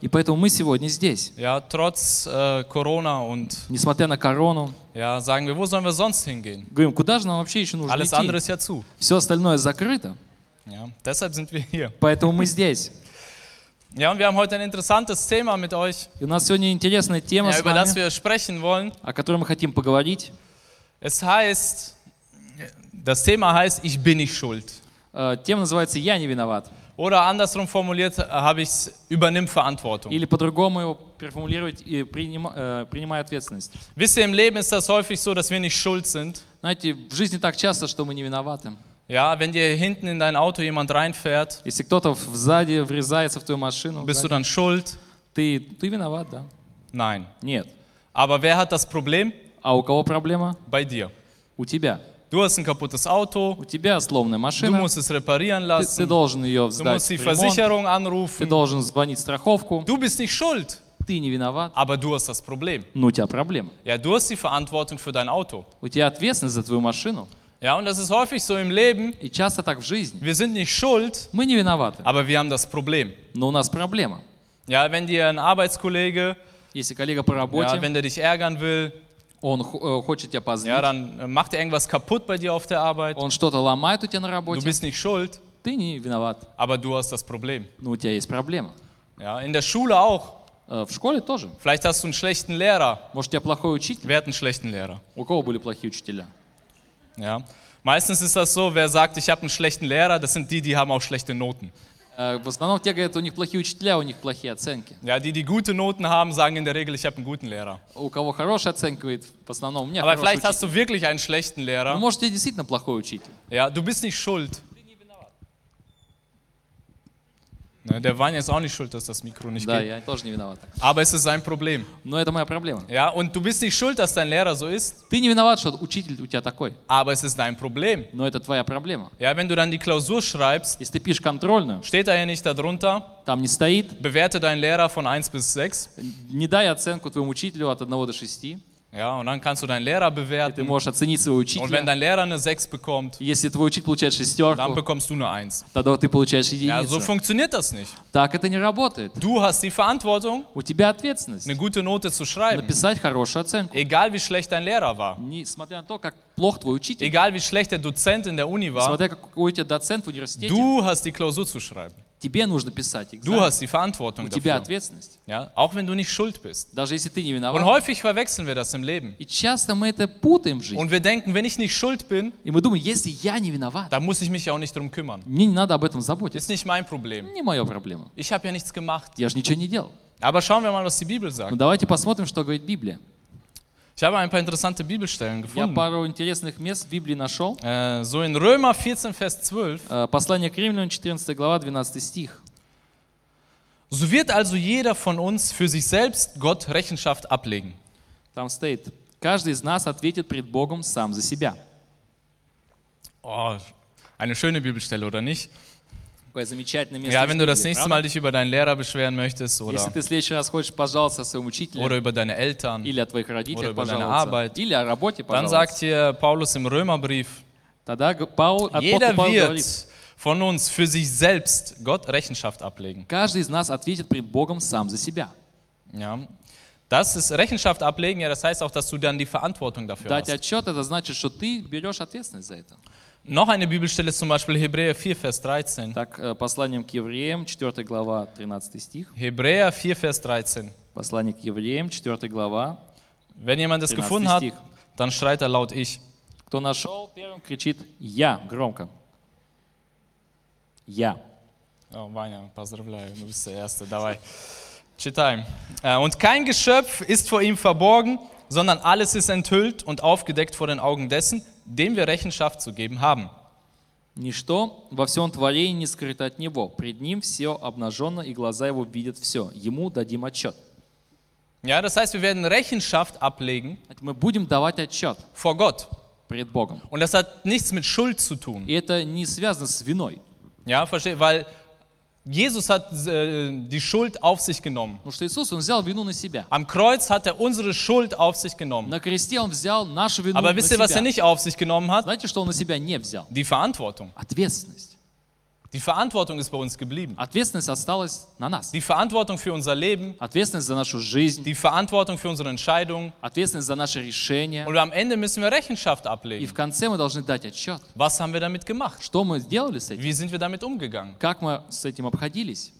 И поэтому мы сегодня здесь. Ja, trotz äh, Corona und Несмотря на корону, ja, sagen wir, wo sollen wir sonst hingehen? говорим, куда же нам вообще еще нужно Alles andere идти? ist ja zu. Все остальное закрыто, Ja, deshalb sind wir hier. поэтому мы здесь. Ja, und wir haben heute ein interessantes Thema mit euch, И у нас сегодня интересная тема, ja, с über das вами, wir sprechen wollen. о которой мы хотим поговорить. Es heißt, das Thema heißt, ich bin nicht schuld. Э, Тема называется «Я не виноват». Oder andersrum formuliert äh, habe ich es, übernimm Verantwortung. Или по-другому его переформулировать и принима- э, «Принимай ответственность». Wisst ihr, im Leben ist das häufig so, dass wir nicht schuld sind. Знаете, в жизни так часто, что мы не виноваты. Ja, wenn dir hinten in dein Auto jemand reinfährt, Если кто-то сзади врезается в твою машину, bist du сзади, dann schuld? ты, ты виноват, да? Nein. Нет. Aber wer hat das Problem? А у кого проблема? Bei dir. У тебя. Du hast ein kaputtes Auto, У тебя сломанная du машина, musst es reparieren ты, ты lassen, должен ее du сдать musst die Versicherung ты anrufen. должен звонить страховку, Du bist nicht schuld, ты не виноват, aber du hast das Problem. но у тебя проблема. Ja, du hast die Verantwortung für dein Auto. У тебя ответственность за твою машину. Ja, und das ist häufig so im Leben. И часто так в жизни. Wir sind nicht schuld, Мы не виноваты, aber wir haben das Problem. но у нас проблема. Ja, wenn dir ein Arbeitskollege, Если коллега по ja, работе, wenn der dich ärgern will, он х- э, хочет тебя ja, позднить, dann äh, macht er irgendwas kaputt bei dir auf der Arbeit. он что-то ломает у тебя на Du работе, bist nicht schuld, ты не виноват, aber du hast das Problem. но у тебя есть проблема. Ja, in der Schule auch. Э, В школе тоже. Vielleicht hast du einen schlechten Lehrer. Может, у тебя плохой учитель? Wer hat einen schlechten Lehrer? У кого были плохие учителя? Ja. Meistens ist das so, wer sagt, ich habe einen schlechten Lehrer, das sind die, die haben auch schlechte Noten. Э, В основном те говорят, у них плохие учителя, у них плохие оценки. Ja, die, die gute Noten haben, sagen in der Regel, ich habe einen guten Lehrer. У кого хорошие оценки, говорит, в основном у меня Aber vielleicht учитель. hast du wirklich einen schlechten Ну, Lehrer. может, тебе действительно плохой учитель. Ja, du bist nicht schuld. Ne, Der Wein ist auch nicht schuld, dass das Mikro nicht Да, geht. я тоже не виноват. Aber es ist sein Problem. Но это моя проблема. Ja, und du bist nicht schuld, dass dein Lehrer so ist, Ты не виноват, что учитель у тебя такой, aber es ist dein Problem. но это твоя проблема. Ja, wenn du dann die Klausur schreibst, Если ты пишешь контрольную, steht da ja nicht darunter, там не стоит, bewerte deinen Lehrer von 1 bis 6. не дай оценку твоему учителю от 1 до 6. Ja, und dann kannst du deinen Lehrer И ты bewerten. можешь оценить своего Und wenn учителя. dein Lehrer eine 6 bekommt, Если твой учитель получает dann шестерку, bekommst du eine 1. тогда ты получаешь Ja, so единицу. funktioniert das nicht. Так это не работает. Du hast die Verantwortung, У тебя ответственность eine gute Note zu schreiben. написать хорошую оценку. Egal wie schlecht dein Lehrer war. Несмотря на то, как плох твой учитель, Egal wie schlecht der Dozent in der Uni war. несмотря какой у тебя доцент в университете, Du hast die Klausur zu schreiben. Тебе нужно писать Du экзамен. hast die Verantwortung У тебя dafür. ответственность. Ja, auch wenn du nicht schuld bist. Даже если ты не Und виноват. häufig verwechseln wir das im Leben. И часто мы это путаем в жизни. Und wir denken, wenn ich nicht schuld bin, И мы думаем, если я не виноват, dann muss ich mich auch nicht drum kümmern. мне не надо об этом заботиться. Ist nicht mein Problem. Не моя проблема. Ich habe ja nichts gemacht. Я же ничего не делал. Aber schauen wir mal, was die Bibel Но sagt. давайте посмотрим, что говорит Библия. Ich habe ein paar interessante Bibelstellen Я gefunden. пару интересных мест в Библии нашел. Äh, so in Römer 14, Vers 12. Э, Послание к Римлянам, 14 глава, 12 стих. So wird also jeder von uns für sich selbst Gott Rechenschaft ablegen. Там стоит, каждый из нас ответит пред Богом сам за себя. Oh, eine schöne Bibelstelle, oder nicht? Какое замечательное место. Ja, из wenn du das Библии, nächste правда? Mal dich über deinen Lehrer beschweren möchtest Если oder, ты в следующий раз хочешь пожаловаться о своем учителе, oder über deine Eltern, или о твоих Oder родителях über deine пожаловаться, Arbeit. или о работе dann пожаловаться, sagt hier Paulus im Römerbrief, тогда г- Паул, апостол jeder Павел wird говорит, von uns für sich selbst Gott Rechenschaft ablegen. каждый из нас ответит пред Богом сам за себя. Ja. Das ist Rechenschaft ablegen, ja, das heißt auch, dass du dann die Verantwortung dafür Дать hast. отчет, это значит, что ты берешь ответственность за это. Noch eine Bibelstelle ist zum Beispiel Hebräer 4, Vers 13. Так, э, посланием к евреям, 4 глава, 13 стих. Hebräer 4, Vers 13. Послание к евреям, 4 глава. Wenn jemand das 13 gefunden hat, стих. dann schreit er laut ich. Кто нашел, первым кричит «Я» громко. «Я». Oh, Vanya, поздравляю, du bist der Erste, dabei. Читаем. Äh, Und kein Geschöpf ist vor ihm verborgen, sondern alles ist enthüllt und aufgedeckt vor den Augen dessen, dem wir Rechenschaft zu geben haben. Ничто во всем творении не скрыто от Него. Пред Ним все обнаженно, и глаза Его видят все. Ему дадим отчет. Ja, das heißt, wir werden Rechenschaft ablegen Мы будем давать отчет vor Gott. пред Богом. Und das hat nichts mit Schuld zu tun. И это не связано с виной. Ja, verstehe, weil Jesus hat äh, die Schuld auf sich genommen. Потому что Иисус, Он взял вину на себя. Am Kreuz hat er unsere Schuld auf sich genommen. На кресте Он взял нашу вину Aber на wisst ihr, was er себя. nicht auf sich genommen hat? Знаете, что Он на себя не взял? Die Verantwortung. Ответственность. Die Verantwortung ist bei uns geblieben. Ответственность осталась на нас. Die Verantwortung für unser Leben, Ответственность за нашу жизнь, die Verantwortung für unsere Entscheidungen. ответственность за наши решения. Und am Ende müssen wir Rechenschaft И ablegen. в конце мы должны дать отчет. Was haben wir damit gemacht? Что мы сделали с этим? Wie sind wir damit umgegangen? Как мы с этим обходились?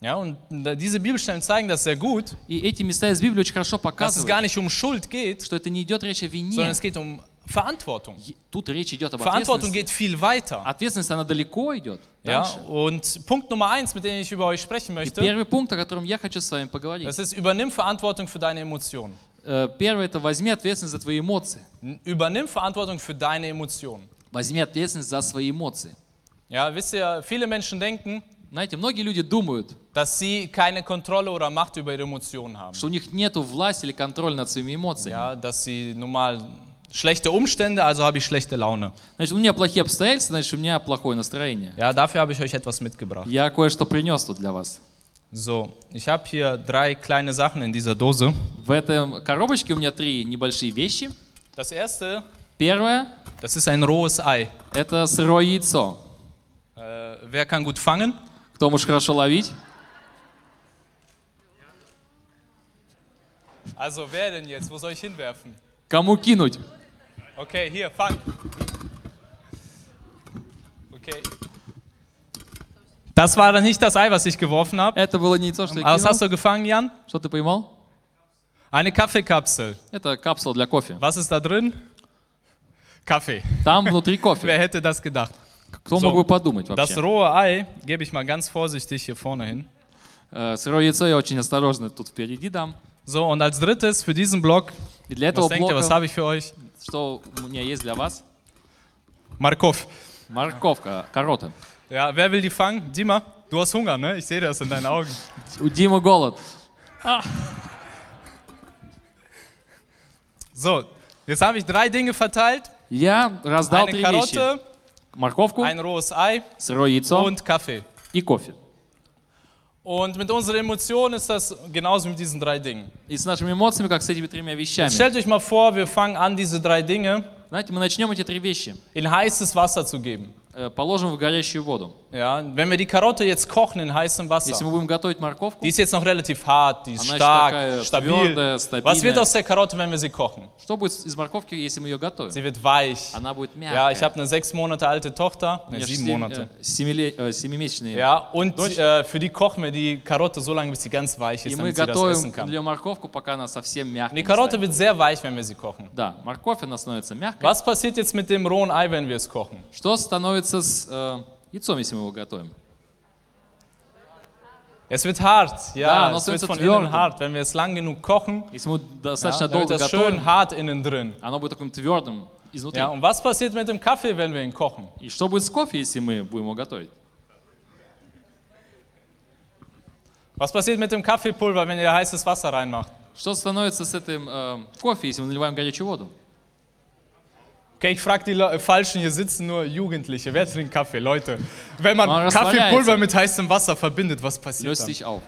Ja, und da- diese Bibelstellen zeigen das sehr gut, И эти места из Библии очень хорошо dass es показывают, gar nicht um Schuld geht, что это не идет речь о вине. sondern es geht um Verantwortung. Тут речь идет об Verantwortung ответственности. geht viel weiter. Ответственность, она далеко идет. Ja, Дальше. und Punkt Nummer eins, mit dem ich über euch sprechen И möchte, первый пункт, о котором я хочу с вами поговорить. das ist, übernimm Verantwortung für deine Emotionen. Э, Первое – это возьми ответственность за твои эмоции. Übernimm Verantwortung für deine Emotionen. Возьми ответственность за свои эмоции. Ja, wisst ihr, viele Menschen denken, Знаете, многие люди думают, dass sie keine Kontrolle oder Macht über ihre Emotionen haben. что у них нет власти или контроля над своими эмоциями. Ja, dass sie nun mal schlechte Umstände, also habe ich schlechte Laune. Значит, у меня плохие обстоятельства, значит, у меня плохое настроение. Ja, dafür habe ich euch etwas mitgebracht. Я кое-что принес тут для вас. So, ich habe hier drei kleine Sachen in dieser Dose. В этом коробочке у меня три небольшие вещи. Das erste, Первое das ist ein rohes Ei. – это сырое яйцо. Äh, wer kann gut fangen? Кто может хорошо ловить? Also wer denn jetzt? Wo soll ich hinwerfen? Кому кинуть? Okay, hier, fang. Okay. Das war dann nicht das Ei, was ich geworfen habe. Это было не яйцо, что я Aber was hast кинул. du gefangen, Jan? Что ты поймал? Eine Kaffeekapsel. Это капсула для кофе. Was ist da drin? Kaffee. Там внутри Wer кофе. hätte das gedacht? Кто So. мог бы подумать Das вообще? rohe Ei gebe ich mal ganz vorsichtig hier vorne hin. Э, Сырое яйцо я очень осторожно тут впереди дам. So, und als drittes für diesen Block, И для was этого denkt ihr, was блока, habe ich für euch? что у меня есть для вас? Markov. Морковка, корота. Ja, wer will die fangen? Dima, du hast Hunger, ne? Ich sehe das in deinen Augen. У Димы голод. So, jetzt habe ich drei Dinge verteilt. Я раздал Eine три вещи. Karotte, Морковку, ein rohes Ei сырое яйцо und Kaffee. и кофе. Und mit unseren Emotionen ist das genauso mit diesen drei Dingen. И с нашими эмоциями, как с этими тремя вещами. Stellt euch mal vor, wir fangen an, diese drei Dinge Знаете, мы начнем эти три вещи. in heißes Wasser zu geben. э, Положим в горящую воду. Ja, wenn wir die Karotte jetzt kochen in heißem Если Wasser, мы будем готовить морковку, die ist jetzt noch relativ hart, die ist Она еще stark, такая stabil. твердая, стабильная. Was wird aus der Karotte, wenn wir sie kochen? что будет из морковки, если мы ее готовим? Sie wird weich. Она будет Ja, мягкая. ich habe eine sechs Monate alte Tochter, У меня ne, же sieben семь- Monate. э, семиле- э, семимесячные. Ja, und Deutsch. äh, für die kochen wir die Karotte so lange, bis sie ganz weich И ist, мы damit sie das essen готовим kann. для морковку, пока она совсем Die мягкая. Karotte станет. wird sehr weich, wenn wir sie kochen. Да, морковь, она становится мягкой. Was passiert jetzt mit dem rohen Ei, wenn wir es kochen? Что становится с э, яйцом, если мы его готовим? Es wird hart, Da, ja, noch es so wird ist von es innen tвердым. hart. Wenn wir es lang genug kochen, Если мы ja, достаточно dann wird долго das schön готовим, hart innen drin. оно будет таким твердым изнутри. Ja, und was passiert mit dem Kaffee, wenn wir ihn kochen? И что будет с кофе, если мы будем его готовить? Was passiert mit dem Kaffeepulver, wenn ihr heißes Wasser reinmacht? Что становится с этим э, кофе, если мы наливаем горячую воду? Okay, ich frage die Le Falschen, hier sitzen nur Jugendliche. Wer trinkt Kaffee, Leute? Wenn man Man Kaffeepulver rastwarяется. mit heißem Wasser verbindet, was passiert Löst dann? sich auf.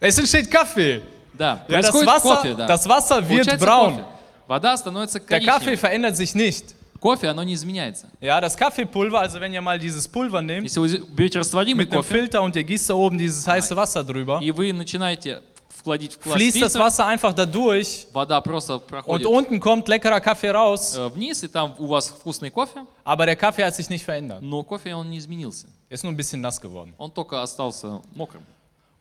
Es entsteht Kaffee. Да, Ja, das, происходит Wasser, кофе, да. das Wasser wird Получается braun. кофе. Вода становится Der Kaffee коричневой. verändert sich nicht. Кофе, оно не изменяется. Ja, das Kaffeepulver, also wenn ihr mal dieses Pulver nehmt, Если вы берете растворимый mit einem кофе, Filter und ihr gießt da oben dieses heiße Wasser drüber, и вы начинаете вкладить в fließt das фильтр, Wasser einfach da durch вода просто und проходит unten kommt leckerer Kaffee raus, э, вниз, и там у вас вкусный кофе, aber der Kaffee hat sich nicht verändert. но кофе он не изменился. Er ist nur ein bisschen nass geworden. Он только остался мокрым.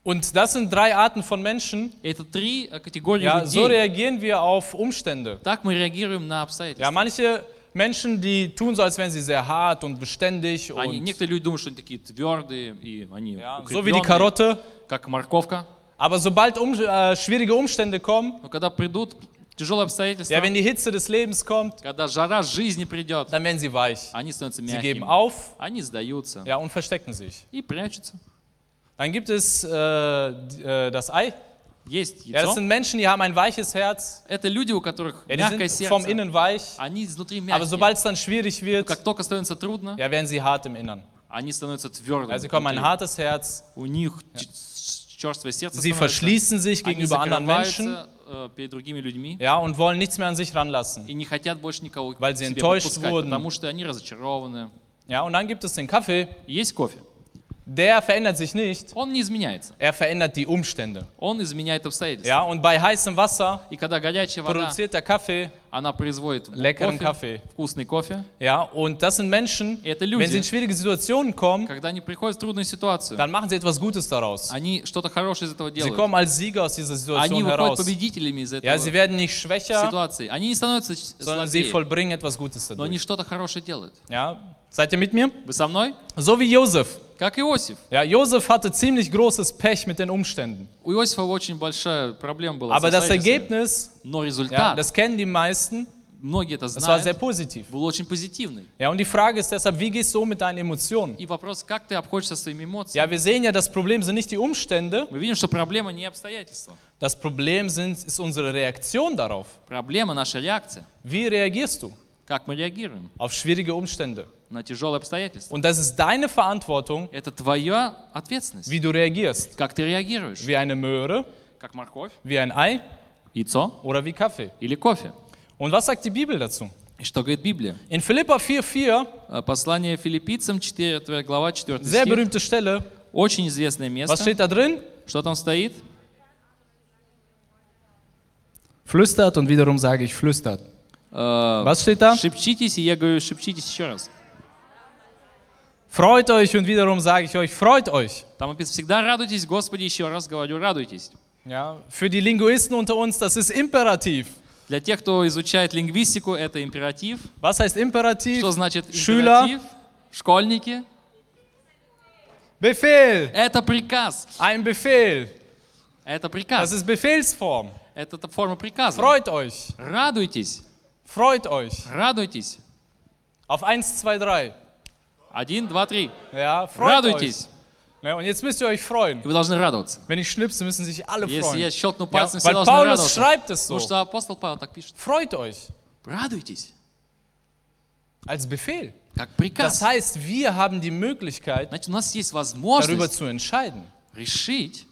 Und das sind drei Arten von Menschen. И Это три э, категории Ja, so людей. reagieren wir auf Umstände. Так мы реагируем на Ja, обстоятельства. manche Menschen, die tun so, als wären sie sehr hart und beständig Они, und некоторые люди думают, что они такие твердые, и они ja, so wie die укреплённые, Karotte. как морковка. Aber sobald um, äh, schwierige Umstände kommen, Но когда придут тяжелые обстоятельства, ja, wenn die Hitze des Lebens kommt, когда жара жизни придет, dann werden sie weich. они становятся Sie geben мягкими. auf Они сдаются ja, und verstecken sich. и прячутся. Dann gibt es äh, die- äh, das Ei. Есть Ja, das яйцо. sind Menschen, die haben ein weiches Herz. Это люди, у которых Ja, мягкое die sind vom сердце. Innen weich. Они изнутри Aber мягкие. sobald es dann schwierig wird, Как только становится трудно, ja, werden sie hart im Innern. они становятся твердыми. Also sie bekommen ein внутри. hartes Herz. У них ч- черствое сердце Sie verschließen sich gegenüber anderen Menschen. ja, und wollen nichts mehr an sich ranlassen, weil sie enttäuscht wurden. Ja, und dann gibt es den Kaffee. der verändert sich nicht, Он не изменяется. er verändert die Umstände. Он изменяет обстоятельства. Ja, und bei heißem Wasser И когда горячая вода, produziert der Kaffee, она производит Leckeren кофе, Kaffee. вкусный кофе. ja, und das sind Menschen, Это wenn люди. sie in schwierige Situationen kommen, Когда они приходят в трудную ситуацию, dann machen sie etwas Gutes daraus. они что-то хорошее из этого Sie делают. kommen als Sieger aus dieser Они Situation выходят heraus. победителями из Ja, sie этого werden nicht schwächer, ситуации. Они не становятся ч- sondern sie злодеями, vollbringen etwas Gutes но они dadurch. что-то хорошее делают. Ja, seid ihr mit mir? Вы со мной? So wie Josef. Как Иосиф. Ja, Josef hatte ziemlich großes Pech mit den Umständen. У Иосифа очень большая проблема была. с Aber das обстоятельствами. Ergebnis, Но ja, результат, das kennen die meisten, многие это das war sehr знают, positiv. был очень позитивный. Ja, und die Frage ist deshalb, wie gehst du um mit deinen Emotionen? И вопрос, как ты обходишься со своими эмоциями? Ja, wir sehen ja, das Problem sind nicht die Umstände, Мы видим, что проблема не обстоятельства. das Problem sind, ist unsere Reaktion darauf. Проблема наша реакция. Wie reagierst du Как мы реагируем auf schwierige Umstände? на tяжелые обстоятельства. Und das ist deine Verantwortung, Это твоя ответственность. wie du reagierst. Как ты реагируешь? Wie eine Möhre, Как морковь, wie ein Ei яйцо oder wie Kaffee. или кофе. Und was sagt die Bibel dazu? И что говорит Библия? In Philippa 4,4, Э, Послание филиппийцам, 4 глава, 4 sehr стих. berühmte Stelle, Очень известное was место. steht da drin? Что там стоит? Flüstert und wiederum sage ich flüstert. Э, Was steht da? Шепчитесь, и я говорю, шепчитесь еще раз. Freut euch und wiederum sage ich euch, freut euch. Там написано, всегда радуйтесь, Господи, еще раз говорю, радуйтесь. Ja, für die Linguisten unter uns, das ist Imperativ. Для тех, кто изучает лингвистику, это императив. Was heißt Imperativ? Что значит Schüler. императив? Школьники. Befehl. Это приказ. Ein Befehl. Это Das приказ. ist Befehlsform. Это та форма приказа. Freut euch. Радуйтесь. Freut euch. Радуйтесь. Auf 1, 2, 3. Один, два, три. Ja, freut euch. Радуйтесь. Ja, und jetzt müsst ihr euch freuen. И вы должны радоваться. Wenn ich schnipse, müssen sich alle Если я freuen. щелкну Ja, пальцем, все weil должны Paulus радоваться. schreibt es so. Потому что апостол Павел так пишет. Freut euch. Радуйтесь. Als Befehl. Как Das приказ. heißt, wir haben die Möglichkeit, Значит, у нас есть darüber возможность zu entscheiden. решить,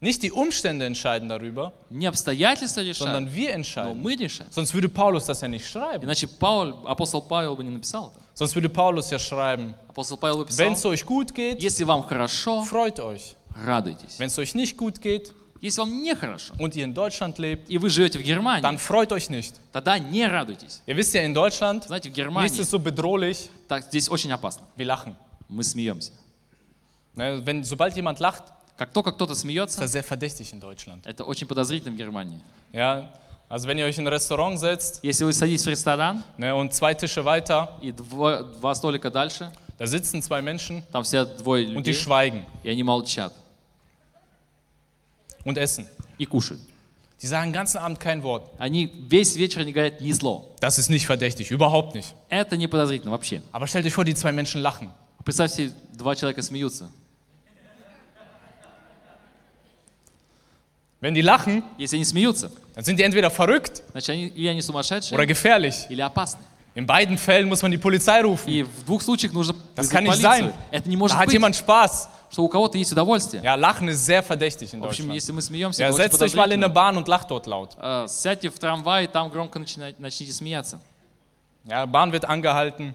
Nicht die Umstände entscheiden darüber, не обстоятельства решают, sondern wir но entscheiden. мы решаем. Sonst würde Paulus das ja nicht schreiben. Иначе Пауль, апостол Павел бы не написал это. Sonst würde Paulus ja schreiben, Апостол Павел бы wenn писал, es euch gut geht, если вам хорошо, freut euch. радуйтесь. Wenn es euch nicht gut geht Если вам нехорошо, und ihr in Deutschland lebt, и вы живете в Германии, dann freut euch nicht. тогда не радуйтесь. Ihr wisst ja, in Deutschland, Знаете, в nichts Германии ist so bedrohlich, так, здесь очень опасно. wir lachen. Мы смеемся. Ne, Wenn, sobald jemand lacht, Как только кто-то смеется, это очень подозрительно в Германии. Ja, also wenn ihr euch in ein Restaurant setzt Если вы садитесь в ресторан, ne, und zwei Tische weiter, и дво- два столика дальше, da sitzen zwei Menschen там все двое und die людей, schweigen и они молчат und essen. и кушают. Die sagen den ganzen Abend kein Wort. Они весь вечер не говорят ни слова. Das ist nicht verdächtig, überhaupt nicht. Это не подозрительно вообще. Aber stellt euch vor, die zwei Menschen lachen. Представьте, два человека смеются. Wenn die lachen, Если они смеются, dann sind die entweder verrückt значит, они, или они сумасшедшие, oder gefährlich. или опасны. In beiden Fällen muss man die Polizei rufen. И в двух случаях нужно Das вызвать kann nicht полицию. sein. Это не может Da hat быть, jemand Spaß. что у кого-то есть удовольствие. Ja, Lachen ist sehr verdächtig in В общем, Deutschland. если мы смеемся, Ja, это очень setzt euch mal in eine подозрительно. Bahn und lacht dort laut. Э, Сядьте в трамвай, и там громко начинайте- начните смеяться. Ja, Bahn wird angehalten.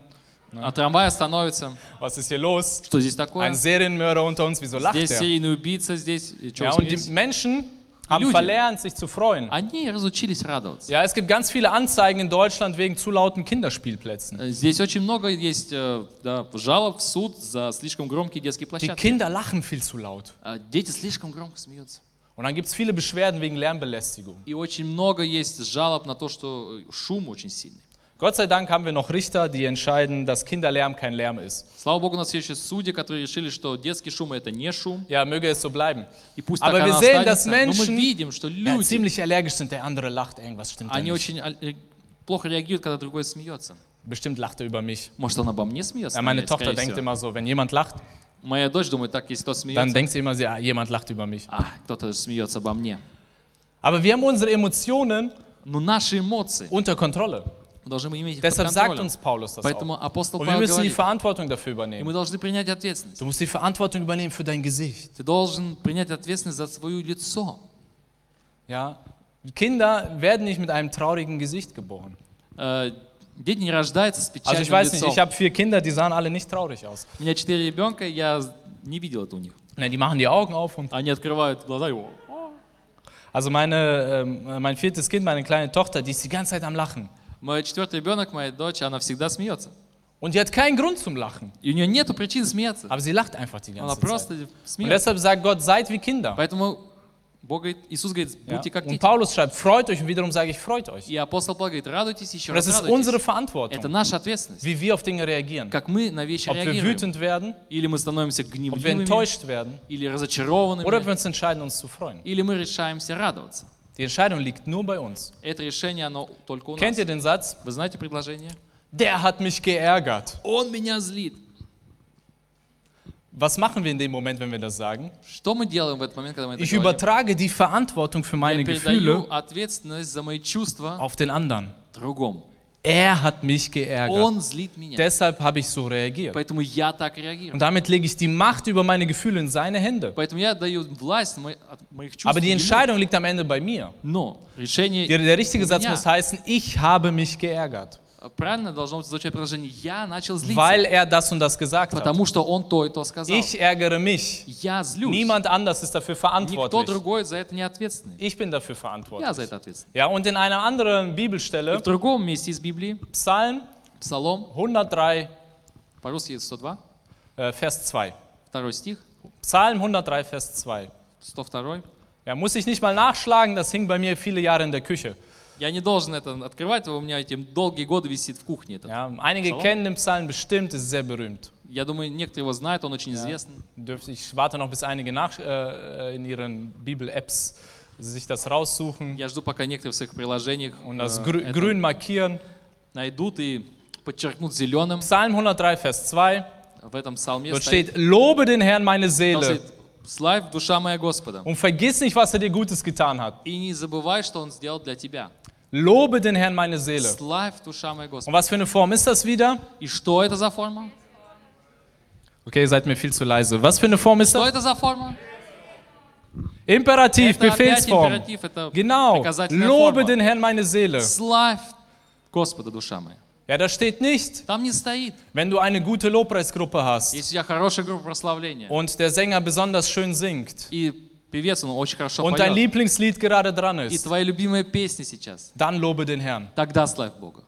А трамвай остановится. Was ist hier los? Что здесь такое? Ein Serienmörder unter uns, wieso lacht Здесь der? серийный убийца, здесь... И чё Ja, вы und die смеетесь? Menschen haben Люди. verlernt, sich zu freuen. Они разучились радоваться. Ja, es gibt ganz viele Anzeigen in Deutschland wegen zu lauten Kinderspielplätzen. Э, Здесь очень много есть э, да, жалоб в суд за слишком громкие детские Die площадки. Kinder lachen viel zu laut. Э, Дети слишком громко смеются. Und dann gibt es viele Beschwerden wegen Lärmbelästigung. И очень много есть жалоб на то, что э, шум очень сильный. Gott sei Dank haben wir noch Richter, die entscheiden, dass Kinderlärm kein Lärm ist. Слава Богу, у нас есть еще судьи, которые решили, что детский шум это не шум. Ja, möge es so bleiben. И пусть Aber так wir оно sehen, dass останется. Но мы Menschen видим, что Ja, люди, ziemlich allergisch sind, der andere lacht, irgendwas stimmt da они nicht. очень э, плохо реагируют, когда другой смеется. Bestimmt lacht er über mich. Может, он обо мне смеется? Ja, meine наверное, Tochter скорее denkt всего. immer so, wenn jemand lacht, Моя дочь думает, так, если кто dann смеется, denkt sie immer, sie, ah, jemand lacht über mich. а, кто-то смеется обо мне. Aber wir haben unsere Emotionen Но наши эмоции unter Kontrolle. мы должны иметь их под Deshalb sagt контролем. uns Paulus das Поэтому auch. апостол Und wir Павел müssen die говорит, Verantwortung dafür и übernehmen. мы должны принять ответственность. Du musst die Verantwortung übernehmen für dein Gesicht. Ты должен принять ответственность за свое лицо. Ja? Kinder werden nicht mit einem traurigen Gesicht geboren. Э, Дети не рождаются с Also печальным ich weiß nicht, лицом. ich habe vier Kinder, die sahen alle nicht traurig aus. У меня четыре ребенка, я не видел это у них. Ne, die machen die Augen auf und Они открывают глаза и «О». also meine, ähm, mein viertes Kind, meine kleine Tochter, die ist die ganze Zeit am Lachen. Мой четвертый ребенок, моя дочь, она всегда смеется. Und die hat keinen Grund zum Lachen, И у нее нет причин смеяться. aber sie lacht einfach die Она ganze Zeit. просто Und смеется. deshalb sagt Gott, seid wie Kinder. Поэтому Бог говорит, Иисус говорит, Ja? будьте как Und дети. Paulus schreibt, freut euch und wiederum sage ich, freut euch. И апостол Павел говорит, радуйтесь еще Und раз, das ist unsere радуйтесь. Verantwortung, Это наша ответственность. wie wir auf Dinge reagieren. Как мы на вещи Ob wir реагируем. wütend werden, Или мы становимся ob wir гневливыми, enttäuscht werden или oder ob разочарованными, wir uns entscheiden, uns zu freuen. или мы решаемся радоваться. Die Entscheidung liegt nur bei uns. Это решение, оно только у Kennt нас. ihr den Satz? Вы знаете предложение? Der hat mich geärgert. Он меня злит. Was machen wir in dem Moment, wenn wir das sagen? Что мы делаем в этот момент, когда мы это Ich говорим? übertrage die Verantwortung für meine Я Gefühle передаю ответственность за мои чувства auf den anderen. другому. Er hat mich geärgert. Он злит меня. Deshalb habe ich so reagiert. Поэтому я так реагирую. Und damit lege ich die Macht über meine Gefühle in seine Hände. Поэтому я даю власть мо- от моих чувств. Aber die ему. Entscheidung liegt am Ende bei mir. Но решение Der, der richtige Satz Ja. muss heißen, ich habe mich geärgert, правильно должно звучать предложение. Я начал злиться, weil er das und das gesagt hat. потому что он то и то сказал. Ich ärgere mich. Я злюсь. Niemand anders ist dafür Никто verantwortlich. другой за это не ответственный. Ich bin dafür Я за verantwortlich. это ответственный. Ja, und in einer anderen И Bibelstelle, в другом месте из Библии, Psalm Псалом, 103, по-русски 102, äh, Vers 2. второй стих, Psalm 103, Vers 2. 102. Ja, muss ich nicht mal nachschlagen, das hing bei mir viele Jahre in der Küche. Я не должен это открывать, у меня эти долгие годы висит в кухне. Этот. Ja, einige Psalm? kennen den Psalm bestimmt, ist sehr berühmt. Я думаю, некоторые его знают, он очень известный. Dürfte- Ich warte noch, bis einige nach, äh, in ihren Bibel-Apps sich das raussuchen Я жду, пока некоторые в своих приложениях und das э, grü это grün markieren. найдут и подчеркнут зеленым. Psalm 103, Vers 2. В этом псалме Dort стоит, steht, lobe den Herrn meine там Seele стоит, «Славь, душа моя Господа, und vergiss nicht, was er dir Gutes getan hat. и не забывай, что Он сделал для тебя. Lobe den Herrn meine Seele. Славь, душа моя Und Господа». was für eine Form ist das wieder? И что это за форма? Okay, ihr seid mir viel zu leise. Was für eine Form ist Что das? это за форма? Imperativ, Это опять Befehlsform. императив, это Genau. приказательная Lobe форма. den Herrn meine Seele. Славь Господа, душа моя. Ja, da steht nicht, Там не стоит. wenn du eine gute Lobpreisgruppe hast Если у тебя хорошая группа прославления, und der Sänger besonders schön singt и певец, он очень хорошо und dein поет, Lieblingslied gerade dran и ist, твоя любимая песня сейчас, dann lobe den Herrn. тогда славь Бога.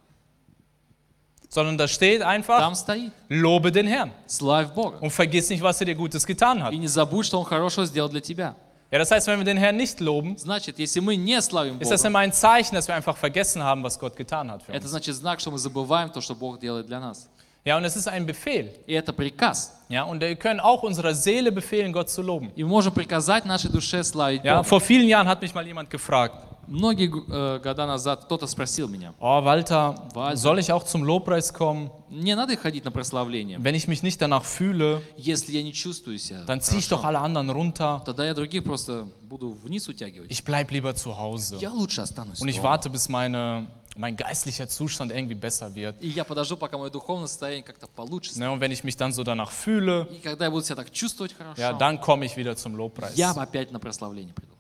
Sondern da steht einfach, Там стоит. lobe den Herrn Славь Бога. und vergiss nicht, was er dir Gutes getan hat. И не забудь, что Он хорошего сделал для тебя. Ja, das heißt, wenn wir den Herrn nicht loben, Значит, если мы не славим ist das Бога, immer ein Zeichen, dass wir einfach vergessen haben, was Gott getan hat für это uns. значит знак, что мы забываем то, что Бог делает для нас. Ja, und es ist ein Befehl. И это приказ. Ja, und wir können auch unserer Seele befehlen, Gott zu loben. И мы можем приказать нашей душе славить Ja, Бога. vor vielen Jahren hat mich mal jemand gefragt, Многие э, года назад кто-то спросил меня, oh Walter, Walter. soll ich auch zum Lobpreis kommen? мне надо ходить на прославление? Wenn ich mich nicht danach fühle, Если я не чувствую себя, dann ziehe ich хорошо, doch alle anderen runter. тогда я других просто буду вниз утягивать. Ich bleibe lieber zu Hause. Я лучше останусь Und ich дома. warte, bis meine, mein geistlicher Zustand irgendwie besser wird. И я подожду, пока мое духовное состояние как-то получше. станет. Ne, und wenn ich mich dann so danach fühle, И когда я буду себя так чувствовать хорошо, ja, dann komme ich wieder zum Lobpreis. я опять на прославление приду.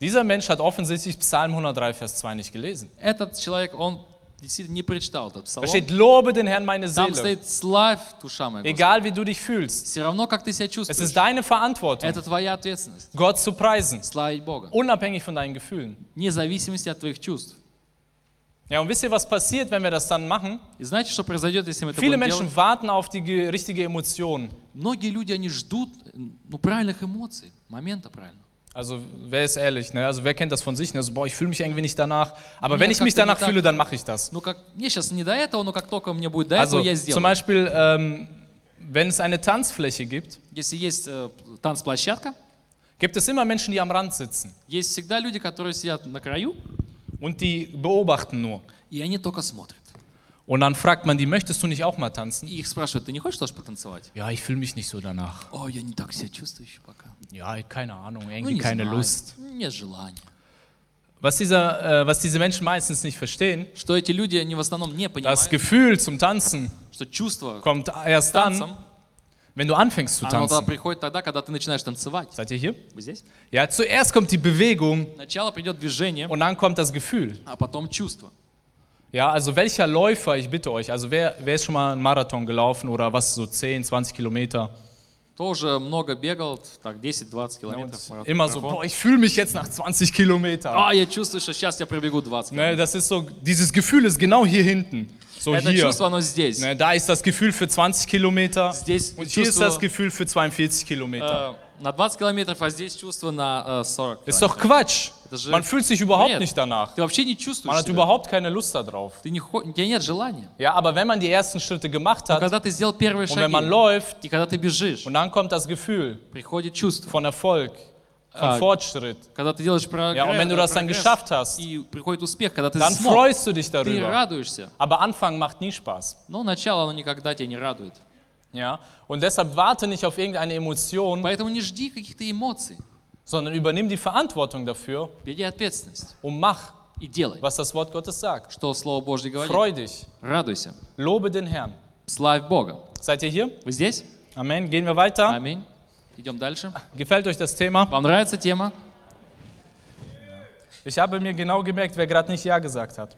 Dieser Mensch hat offensichtlich Psalm 103, Vers 2 nicht gelesen. Этот человек, он действительно не прочитал этот Da псалом. steht, lobe den Herrn meine Там Seele. стоит «Славь, душа моя Господа». Egal wie du dich fühlst. Все равно, как ты себя Es чувствуешь, ist deine Verantwortung, это твоя ответственность. Gott zu preisen. Славить Бога. Unabhängig von deinen Gefühlen. Вне зависимости от твоих чувств. Ja, und wisst ihr, was passiert, wenn wir das dann machen? И знаете, что произойдет, если мы это Viele будем Menschen делать? warten auf die ge- richtige Emotion. Многие люди, они ждут ну, правильных эмоций, момента правильного. Also, wer ist ehrlich? Ne? Also, wer kennt das von sich? Ne? Also, boah, ich fühle mich irgendwie nicht danach. Aber Ja, wenn ich mich как-то не danach так. fühle, dann mache ich das. Ну, как, мне сейчас не до этого, но как только мне будет до Also, этого, я zum сделаю. Beispiel, ähm, wenn es eine Tanzfläche gibt, Если есть э, танцплощадка, gibt es immer Menschen, die am Rand sitzen. есть всегда люди, которые сидят на краю, Und die beobachten nur. и они только смотрят. Und dann fragt man die, möchtest du nicht auch mal tanzen? И их spрашивают, ты не хочешь тоже потанцевать? Ja, ich fühle mich nicht so danach. О, я не так себя чувствую еще пока. Ja, keine Ahnung, Ну, irgendwie не keine знаю, Lust. нет желания. Was, dieser, äh, was diese Menschen meistens nicht verstehen, Что эти люди, они в основном не das понимают, Gefühl zum Tanzen что чувство kommt erst с dann, танцем, wenn du anfängst zu оно тогда tanzen. приходит тогда, когда ты начинаешь танцевать. Seid ihr hier? Вы здесь? Ja, zuerst kommt die Bewegung Сначала придет движение, und dann kommt das Gefühl. а потом чувство. Ja, also welcher Läufer, ich bitte euch, also wer, wer ist schon mal einen Marathon gelaufen oder was, so 10, 20 Kilometer? Тоже много бегал, так 10-20 километров. марафон- Immer so, марафон. boah, ich fühle mich jetzt nach 20 Kilometern. А, я чувствую, что сейчас я пробегу 20 Ne, километров. das ist so, dieses Gefühl ist genau hier hinten. So Это hier. чувство, оно здесь. Ne, da ist das Gefühl für 20 Kilometer Здесь und hier ist чувство das Gefühl für 42 Kilometer. э, на 20 километров, а здесь чувство на э, 40 Ist doch. Quatsch. Ist- Man fühlt sich überhaupt Нет. nicht danach. Ты вообще не Man чувствуешь hat себя. überhaupt keine Lust darauf. Ты не, у тебя нет желания. Ja, aber wenn man die ersten Schritte gemacht hat когда ты сделал первые und wenn man шаги, läuft и когда ты бежишь, und dann kommt das Gefühl приходит чувство. von Erfolg, von Ah. Fortschritt, Когда ты делаешь прогресс, Ja, und wenn du das dann geschafft hast, и приходит успех, когда ты dann смог, freust du dich ты darüber. радуешься. Aber Anfang macht nie Spaß. Но начало, оно никогда тебя не радует. Ja? Und deshalb warte nicht auf irgendeine Emotion, Поэтому не жди каких-то эмоций. sondern übernimm die Verantwortung dafür Бери ответственность und mach, и делай, was das Wort Gottes sagt. что Слово Божье говорит. Freu dich, Радуйся. lobe den Herrn. Славь Бога. Seid ihr hier? Вы здесь? Amen. Gehen wir weiter. Аминь. Идем дальше. Gefällt euch das Thema? Вам нравится тема? Ich habe mir genau gemerkt, wer gerade nicht Ja gesagt hat.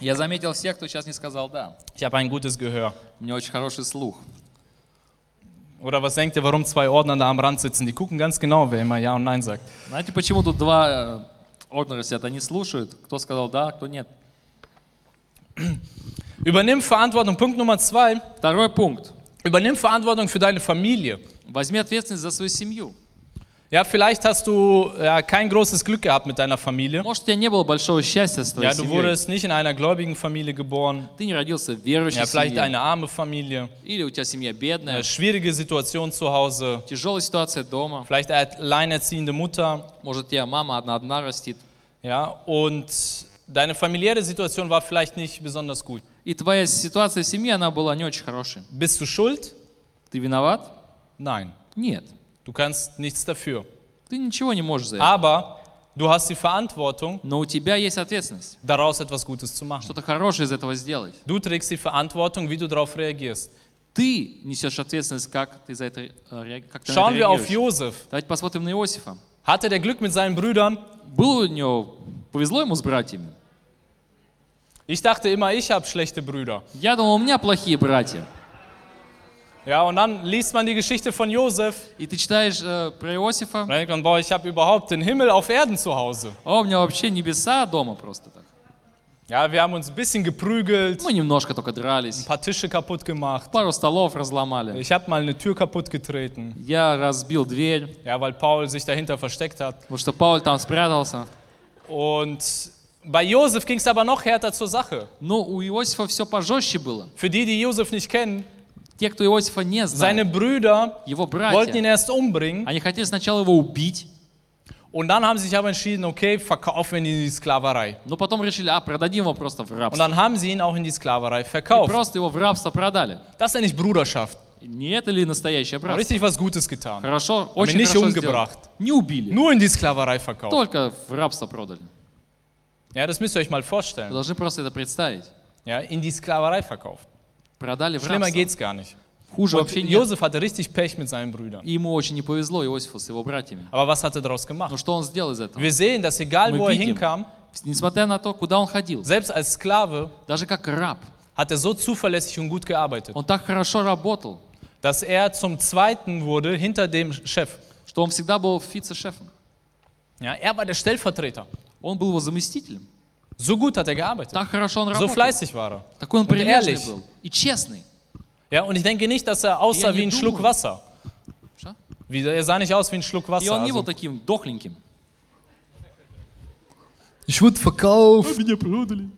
Я заметил всех, кто сейчас не сказал «да». Ich habe ein gutes Gehör. У меня очень хороший слух. Oder was denkt ihr, warum zwei Ordner da am Rand sitzen? Die gucken ganz genau, wer immer Ja und Nein sagt. Знаете, почему тут два э, орднера сидят? Они слушают, кто сказал «да», кто нет. Übernimm Verantwortung. Punkt Nummer zwei. Второй пунkt. Übernimm Verantwortung für deine Familie. Возьми ответственность за свою семью. Ja, vielleicht hast du ja, kein großes Glück gehabt mit deiner Familie. Может, у тебя не было большого счастья с твоей Ja, du семьей. wurdest nicht in einer gläubigen Familie geboren. Ты не родился в верующей Ja, vielleicht семье. eine arme Familie. Или у тебя семья бедная. Eine schwierige Situation zu Hause. Тяжелая ситуация дома. Vielleicht eine alleinerziehende Mutter. Может, у тебя мама одна-одна растит. Ja, und deine familiäre Situation war vielleicht nicht besonders gut. И твоя ситуация в семье, она была не очень хорошей. Bist du schuld? Ты виноват? Nein. Нет. Du kannst nichts dafür. Ты ничего не можешь за это. Aber du hast die Verantwortung, Но у тебя есть ответственность. daraus etwas Gutes zu machen. Что-то хорошее из этого сделать. Du trägst die Verantwortung, wie du darauf reagierst. Ты несешь ответственность, как ты, за это, э, реаг- как ты на Schauen wir auf реагируешь. Josef. Давайте посмотрим на Иосифа. Hatte der Glück mit seinen Brüdern? Было у него, повезло ему с братьями? Ich dachte immer, ich habe schlechte Brüder. Я думал, у меня плохие братья. Ja, und dann liest man die Geschichte von Josef. И ты читаешь э, про Иосифа, Und dann denkt man, boah, ich habe überhaupt den Himmel auf Erden zu Hause. а у меня вообще небеса дома просто так. Ja, wir haben uns ein bisschen geprügelt, Мы немножко только ein дрались, paar Tische kaputt gemacht. пару столов разломали. Ich habe mal eine Tür kaputt getreten, Я разбил дверь, ja, weil Paul sich dahinter versteckt hat. потому что Пауль там спрятался. Und bei Josef ging es aber noch härter zur Sache. Но у Иосифа все пожестче было. Für die, die Josef nicht kennen, Те, кто Иосифа не seine Brüder его wollten ihn братья, erst umbringen. они хотели сначала его убить, Und dann haben sie sich aber entschieden, okay, verkaufen wir ihn in die Sklaverei. но потом решили, а, продадим его просто в Und рабство. dann haben sie ihn auch in die Sklaverei И verkauft. просто его в рабство продали. Das ist ja nicht Bruderschaft. Не это ли настоящее Haben братство? richtig was Gutes getan. Хорошо, очень nicht хорошо сделали. umgebracht. Не убили, Nur in die Sklaverei verkauft. только в рабство продали. Ja, das müsst ihr euch mal Вы vorstellen. должны просто это представить. Ja, in die Sklaverei verkauft. Продали в Schlimmer рабство. geht's gar nicht. Хуже Und вообще нет. Josef hatte richtig Pech mit seinen Brüdern. И ему очень не повезло, Иосифу, с его братьями. Aber was hat er daraus Но gemacht? что он сделал из этого? Wir sehen, dass egal Мы wo er видим, hinkam, несмотря на то, куда он ходил, selbst als Sklave, даже как раб, hat er so zuverlässig und gut gearbeitet, он так хорошо работал, dass er zum Zweiten wurde hinter dem Chef. что он всегда был вице-шефом. Ja, er war der Stellvertreter. Он был его заместителем. So gut hat er gearbeitet. Так хорошо он So работал. fleißig war er. Такой он Und прилежный ehrlich. был. И честный. Ja, und ich denke nicht, dass er aussah Ja, wie ein не Schluck думаю. Wasser. Что? Wie, er sah nicht aus wie ein Schluck И Wasser. он не был Also, таким дохленьким. Ich wurde verkauft, Меня продали.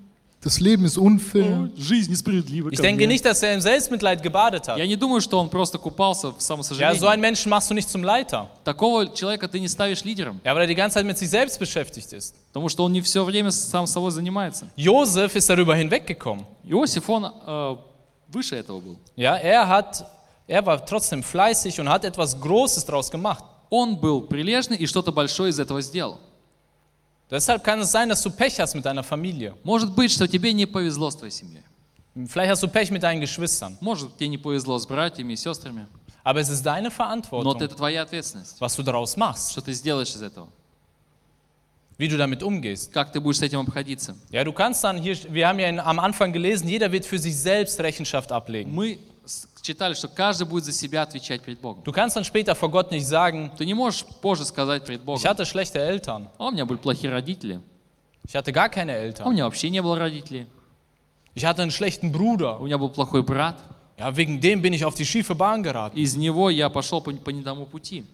Das Leben ist unfair. Жизнь несправедлива. ich denke nicht, dass er im Selbstmitleid gebadet hat. Я не думаю, что он просто купался в Ja, самосожалении. so einen Menschen machst du nicht zum Leiter. Такого человека ты не ставишь лидером, Ja, weil er die ganze Zeit mit sich selbst beschäftigt ist. потому что он не все время сам собой занимается. Josef ist darüber hinweggekommen. Иосиф, он э, выше этого был. Ja, er hat, er war trotzdem fleißig und hat etwas Großes daraus gemacht. Он был прилежный и что-то большое из этого сделал. Deshalb kann es sein, dass du Pech hast mit deiner Familie. Может быть, что тебе не повезло с твоей семьей. Vielleicht hast du Pech mit deinen Geschwistern. Может, тебе не повезло с братьями и сестрами. Aber es ist deine Но Verantwortung, это твоя ответственность, was du daraus machst. что ты сделаешь из этого. wie du damit umgehst. как ты будешь с этим обходиться. Ja, du kannst dann hier, wir haben ja am Anfang gelesen, jeder wird für sich selbst Rechenschaft ablegen. Мы читали, что каждый будет за себя отвечать перед Богом. Du kannst dann später vor Gott nicht sagen, Ты не можешь позже сказать перед Богом, ich hatte schlechte Eltern, а у меня были плохие родители, ich hatte gar keine а у Eltern, меня вообще не было родителей, ich hatte einen schlechten Bruder, у меня был плохой брат, ja, wegen dem bin ich auf die schiefe Bahn geraten. из него я пошел по, по не тому пути.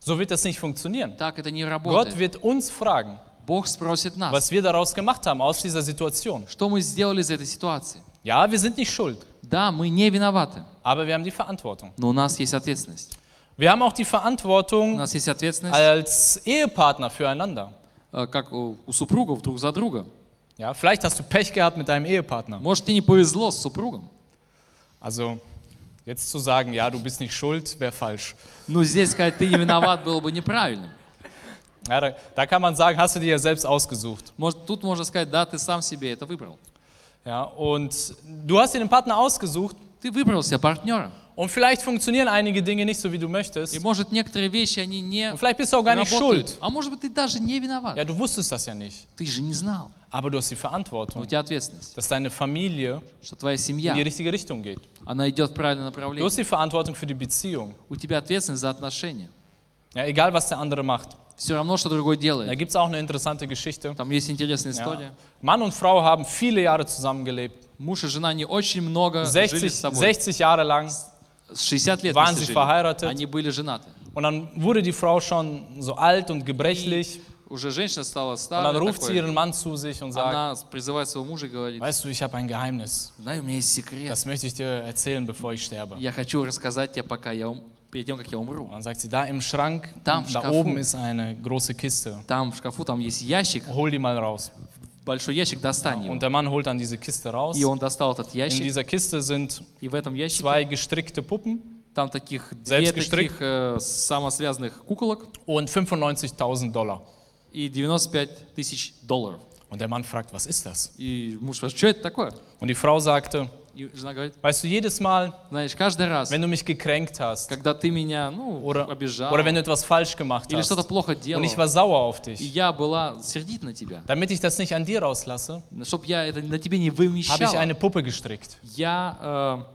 So wird das nicht funktionieren. Так это не Gott работает. wird uns fragen, Bог sпросит нас, was wir daraus gemacht haben aus dieser Situation. что мы сделали из этой ситуации. Ja, wir sind nicht schuld, Да, мы не виноваты, aber wir haben die Verantwortung. но у нас есть ответственность. Wir haben auch die У Verantwortung нас есть ответственность, als Ehepartner füreinander. э, как у, у супругов друг за друга. Ja, vielleicht hast du Pech gehabt mit deinem Ehepartner. Может, тебе не повезло с супругом. Also jetzt zu sagen, ja, du bist nicht schuld, wäre falsch. Но здесь сказать, ты не виноват, было бы неправильным. Ja, da, da kann man sagen, hast du dir ja selbst ausgesucht. Может, тут можно сказать, да, ты сам себе это выбрал. Ja, und du hast dir den Partner ausgesucht Ты выбрал себе партнера. und vielleicht funktionieren einige Dinge nicht so, wie du möchtest. И может, некоторые вещи, они не Und vielleicht bist du auch gar nicht работают. schuld. А может быть, ты даже не виноват. Ja, du wusstest das ja nicht. Ты же не знал. Aber du hast die Но у Verantwortung, тебя ответственность, dass deine Familie что твоя in семья, die richtige Richtung geht. она идет в правильное Du направление. hast die Verantwortung für die Beziehung. У тебя ответственность за отношения. Ja, egal, was der andere macht. Все равно, что другой Da делает. gibt es auch eine interessante Geschichte. Там есть интересная Ja. история. Mann und Frau haben viele Jahre zusammengelebt. Муж и жена не очень много жили 60, с собой. 60 Jahre lang. С 60 лет waren sie жили. verheiratet. Они были женаты. Und dann wurde die Frau schon so alt und gebrechlich. Уже женщина стала Und dann старой, ruft sie такой. ihren Mann zu sich und sagt, она призывает своего мужа и говорит, weißt du, ich habe ein Geheimnis. знаю, у меня есть секрет. Das möchte ich dir erzählen, bevor ich sterbe. Я хочу рассказать тебе, пока я ум... перед тем, как я умру. Und dann sagt sie, da im Schrank, Там в da шкафу. oben ist eine große Kiste. Там в шкафу там есть ящик, Hol die mal raus. большой ящик, достань его. Und der Mann holt dann diese Kiste raus. И он достал этот In ящик, dieser Kiste sind и в этом ящике zwei gestrickte Puppen там таких две Selbst gestrickt. таких э, самосвязанных куколок und 95.000 Dollar. и 95 тысяч долларов. Und der Mann fragt, was ist das? И муж спрашивает, что это такое? Und die Frau sagte, И жена говорит, weißt du, jedes Mal, знаешь, каждый раз, wenn du mich gekränkt hast когда ты меня, ну, oder, обижал, oder wenn du etwas falsch gemacht или hast что-то плохо und делал, ich war sauer auf и dich, я была сердит на тебя, damit ich das nicht an dir rauslasse, чтобы я это на тебе не habe ich вымещала, eine Puppe gestrickt я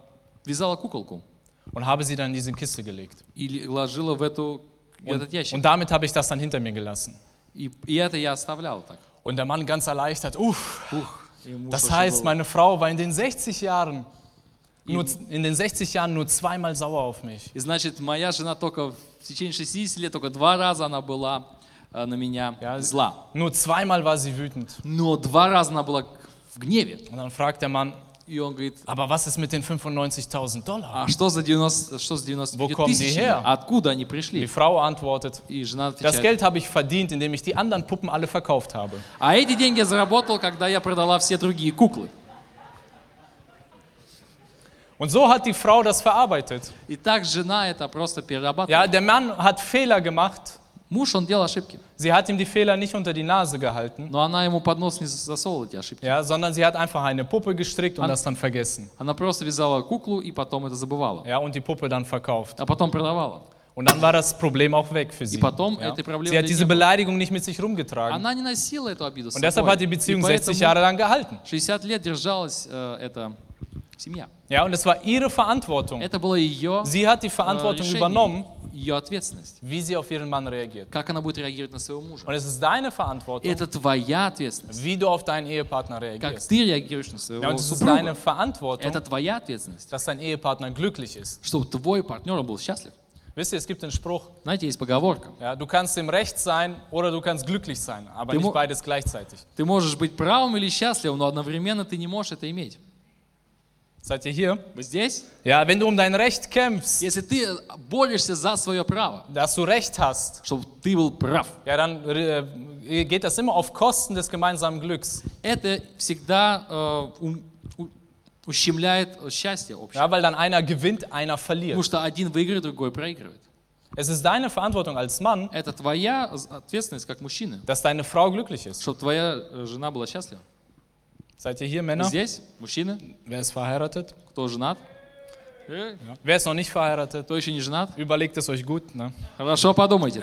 э, вязала куколку und habe sie dann in diese Kiste gelegt. и ложила в эту, в этот Und, ящик. und damit habe ich das dann hinter mir gelassen. И, и это я оставлял так. Und der Mann ganz erleichtert, uff, Ух, и муж das вообще heißt, был- meine Frau war in den 60 Jahren, nur, in den 60 Jahren nur zweimal sauer auf mich. И значит, моя жена только в течение 60 лет, только два раза она была э, на меня Ja, зла. Nur zweimal war sie wütend. Но два раза она была в гневе. Und dann fragt der Mann, И он говорит, aber was ist mit den 95.000 Dollar? а что за 90, что с 95 Wo kommen die тысяч? her? Откуда они Die пришли? Frau antwortet, И жена das отвечает, Geld habe ich verdient, indem ich die anderen Puppen alle verkauft habe. а эти деньги я заработал, когда я продала все другие куклы. Und so hat die Frau das verarbeitet. И так жена это просто перерабатывала. Ja, der Mann hat Fehler gemacht. Муж, он делал ошибки. Sie hat ihm die Fehler nicht unter die Nase gehalten, Но она ему под нос не засовывала эти ошибки. ja, sondern sie hat einfach eine Puppe gestrickt und An- das dann vergessen. Она просто вязала куклу и потом это забывала. Ja, und die Puppe dann verkauft. А потом продавала. Und dann war das Problem auch weg für sie. потом Ja. этой проблемы Sie hat nicht diese mehr было. Beleidigung nicht mit sich rumgetragen. Она не носила эту обиду с Und deshalb собой. hat die Beziehung И 60 поэтому Jahre lang gehalten. 60 лет держалась э, эта семья. Ja, und es war ihre Verantwortung. Это была ее, Sie hat die э, Verantwortung решение, übernommen, ее ответственность. wie sie auf ihren Mann reagiert. Как она будет реагировать на своего мужа. Und es ist deine Verantwortung, Это твоя ответственность. wie du auf deinen Ehepartner Как reagierst. ты реагируешь на Ja, своего und es ist deine. Verantwortung, Это твоя ответственность. dass dein Ehepartner glücklich ist. Чтобы твой партнер был счастлив. Wisst ihr, es gibt den Spruch, Знаете, есть поговорка. ja, du kannst im Recht sein oder du kannst glücklich sein, aber Du nicht beides gleichzeitig. Ты можешь быть правым или счастливым, но одновременно ты не можешь это иметь. Seid ihr hier? Вы здесь? Ja, wenn du um dein Recht kämpfst, Если ты борешься за свое право, dass du Recht hast, чтобы ты был прав, ja, dann äh, geht das immer auf Kosten des gemeinsamen Glücks. это всегда э, ум- у- ущемляет счастье общее. Ja, weil dann einer gewinnt, einer verliert. Потому что один выиграет, другой проигрывает. Es ist deine Verantwortung als Mann, Это твоя ответственность как мужчины, dass deine Frau glücklich ist. чтобы твоя э, жена была счастлива. Seid ihr hier, Männer? Здесь, мужчины, Wer ist verheiratet? кто женат, Э, Wer ist noch nicht verheiratet? Кто еще не женат? Überlegt es euch gut. Ne? Хорошо подумайте.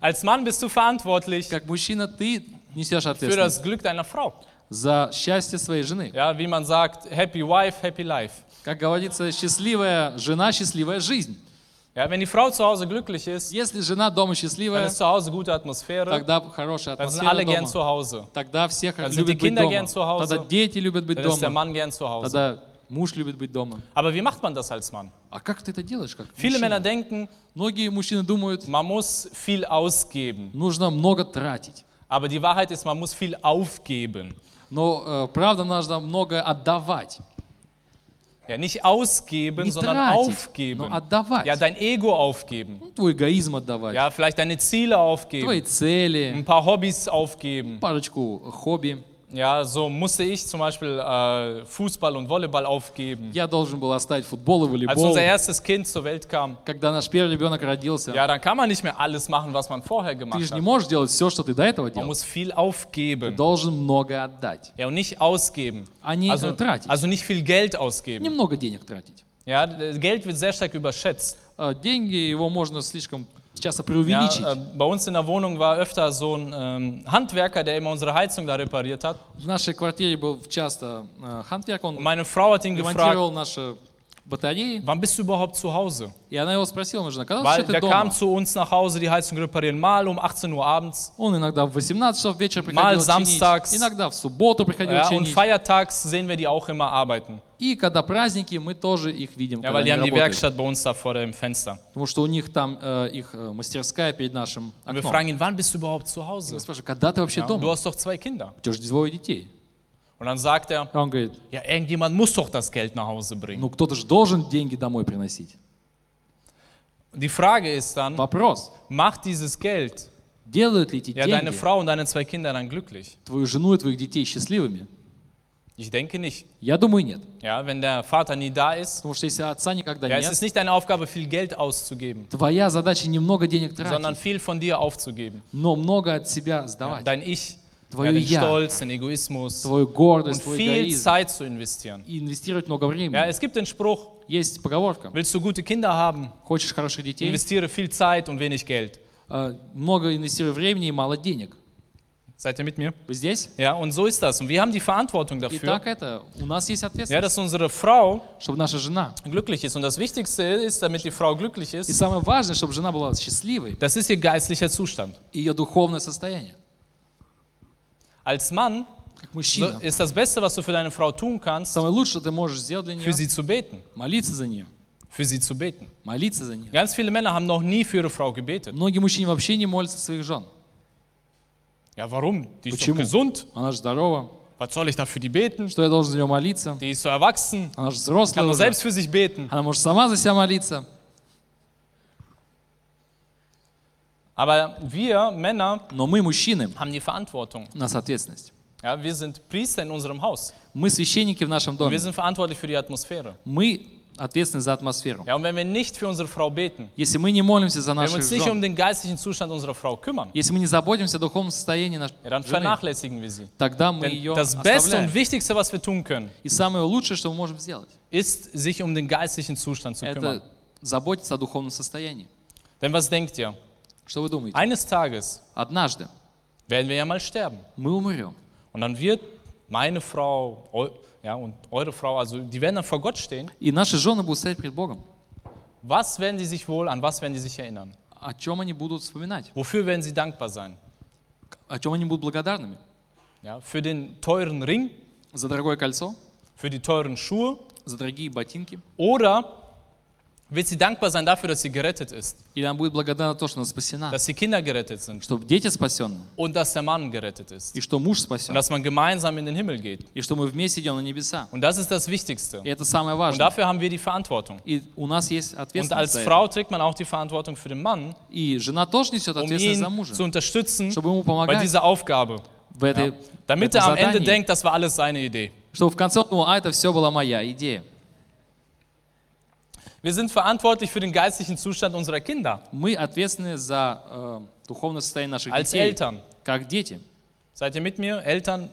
Als Mann bist du verantwortlich Как мужчина ты несешь für ответственность das Glück deiner Frau. за счастье своей жены. Ja, wie man sagt, happy wife, happy life. Как говорится, счастливая жена, счастливая жизнь. Ja, wenn die Frau zu Hause glücklich ist, Если жена дома dann счастливая, ist zu Hause gute Atmosphäre, тогда хорошая dann sind атмосфера alle gern дома. zu Hause. Тогда все Dann sind die любят быть Kinder дома. gern zu Hause. Тогда дети любят быть Dann ist der дома. Mann gern zu Hause. Тогда муж любит быть дома. Aber wie macht man das als Mann? А как ты это делаешь? Как Viele мужчина? Männer denken, Многие мужчины думают, man muss viel ausgeben. нужно много тратить. Aber die Wahrheit ist, man muss viel aufgeben. Но э, правда, нужно многое отдавать. Ja, nicht ausgeben, Не sondern тратить, aufgeben. но отдавать. Ja, dein Ego aufgeben. Ну, Твой эгоизм отдавать. Ja, vielleicht deine Ziele Твои aufgeben. цели, Ein paar Hobbys aufgeben. парочку хобби. Ja, so musste ich zum Beispiel äh, Fußball und Volleyball aufgeben. Я должен был оставить футбол и Als волейбол. unser erstes Kind zur Welt kam, Когда наш первый ребенок родился, ja, dann kann man nicht mehr alles machen, was man vorher ты gemacht же не hat. можешь делать все, что ты до этого Man делал. muss viel Ты aufgeben. должен много отдать, Ja, und nicht ausgeben. а не Also, э, тратить. also nicht viel Geld ausgeben. Немного денег тратить. Ja, äh, Geld wird sehr stark überschätzt. Э, Деньги его можно слишком часто Ja, преувеличить. äh, bei uns in der Wohnung war öfter so ein ähm, Handwerker, der immer unsere Heizung da repariert hat. В нашей квартире был часто э, хантверк, он Und meine Frau hat ihn gefragt, ремонтировал наши Батареи. wann bist du überhaupt zu Hause? И она его спросила, жена, когда Weil вообще ты der дома? kam zu uns nach Hause, die Heizung reparieren, mal um 18 Uhr abends. Он иногда в 18 часов вечера Mal приходил чинить, samstags. иногда в субботу приходил Ja, und чинить. feiertags sehen wir die auch immer arbeiten. И когда праздники, мы тоже их видим, Ja, когда weil die они haben die работают. Werkstatt bei uns da vor dem Fenster. Потому что у них там э, их э, мастерская перед нашим Und wir окном. fragen ihn, wann bist du überhaupt zu Hause? спрашиваю, когда ты вообще Ja, du дома? hast doch zwei Kinder. У тебя же двое детей. Und dann sagt er, А он говорит, ja, irgendjemand muss doch das Geld nach Hause bringen. ну кто-то же должен деньги домой приносить. Die Frage ist dann, Вопрос, macht dieses Geld делают ли эти ja deine деньги Frau und deine zwei Kinder dann glücklich? твою жену и твоих детей счастливыми? Ich denke nicht. Я думаю, нет. Ja, wenn der Vater nie da ist, Потому что если отца никогда ja, es нет, ist nicht deine Aufgabe, viel Geld auszugeben, твоя задача немного денег sondern тратить, viel von dir aufzugeben. но много от себя Ja, сдавать. dein Ich, Твое ja, «я», Stolz, den Egoismus твою und гордость, твой viel эгоизм. Zeit zu investieren. И инвестировать много Ja, времени. es gibt den Spruch, Есть поговорка. willst du gute Kinder haben, Хочешь хороших детей, investiere viel Zeit und wenig Geld. э, много инвестируй времени и мало денег. Seid ihr mit mir? Вы здесь? Ja, und so ist das. Und wir haben die Verantwortung И dafür, так это. У нас есть ja, ответственность, dass unsere Frau чтобы наша жена. glücklich ist. Und das Wichtigste ist, damit die Frau glücklich И ist, самое важное, чтобы жена была счастливой, das ist ihr geistlicher Zustand. ее духовное состояние. Als Mann Как so мужчина. ist das Beste, was du für deine Frau tun kannst, Самое лучшее, что ты можешь сделать для für нее, sie zu beten. молиться за нее. Für sie zu beten. Молиться за нее. Ganz viele Männer haben noch nie für ihre Frau gebetet. Многие мужчины вообще не молятся за своих жен. Ja, warum? Die ist doch Почему? gesund. Она же здорова. Was soll ich da für die beten? Что я должен за нее молиться? Die ist so erwachsen. Она же Kann взрослая doch уже. selbst für sich beten. Она может сама за себя молиться. Aber wir Männer Но мы, мужчины, haben die Verantwortung. у нас ответственность. Ja, wir sind Priester in unserem Haus. Мы священники в нашем Und доме. wir sind verantwortlich für die Atmosphäre. Мы ответственны за атмосферу. Ja, und wenn wir nicht für unsere Frau beten, Если мы не молимся за wenn wir наших uns nicht um жен, den geistlichen Zustand unserer Frau kümmern, если мы не заботимся о духовном состоянии нашей ja, dann жены, vernachlässigen wir sie. тогда мы Denn ее das Beste und оставляем. Wichtigste, was wir tun können, И самое лучшее, что мы можем сделать, ist, sich um den geistlichen Zustand zu kümmern. это заботиться о духовном состоянии. Denn was denkt ihr? Что вы думаете? Eines Tages Однажды werden wir ja mal sterben. мы умрем. Und dann wird meine Frau eu, ja, und eure Frau, also die werden dann vor Gott stehen. И наши жены будут стоять перед Богом. Was werden sie sich wohl, an was werden sie sich erinnern? О чем они будут вспоминать? Wofür werden sie dankbar sein? О чем они будут благодарными? Ja, für den teuren Ring, За дорогое кольцо? für die teuren Schuhe За дорогие ботинки? oder wird sie dankbar sein dafür, dass sie gerettet ist, Или она будет благодарна за то, что она спасена? dass die Kinder gerettet sind Что дети спасены? und dass der Mann gerettet ist И что муж und спасен? dass man gemeinsam in den Himmel geht. И что мы вместе идем на небеса? Und das ist das Wichtigste. И это самое Und важное. dafür haben wir die Verantwortung. И у нас есть Und ответственность als за это. Frau trägt man auch die Verantwortung für den Mann, И жена тоже несет um ответственность за ihn мужа, zu unterstützen чтобы ему bei помогать dieser Aufgabe. в этой, Damit в этом er am Ende denkt, das war alles seine Idee. чтобы в конце он думал, а это все была моя идея. Wir sind verantwortlich für den geistlichen Zustand unserer Kinder Мы ответственны за э, духовное состояние наших als детей, Eltern. как дети. Seid ihr mit mir? Eltern,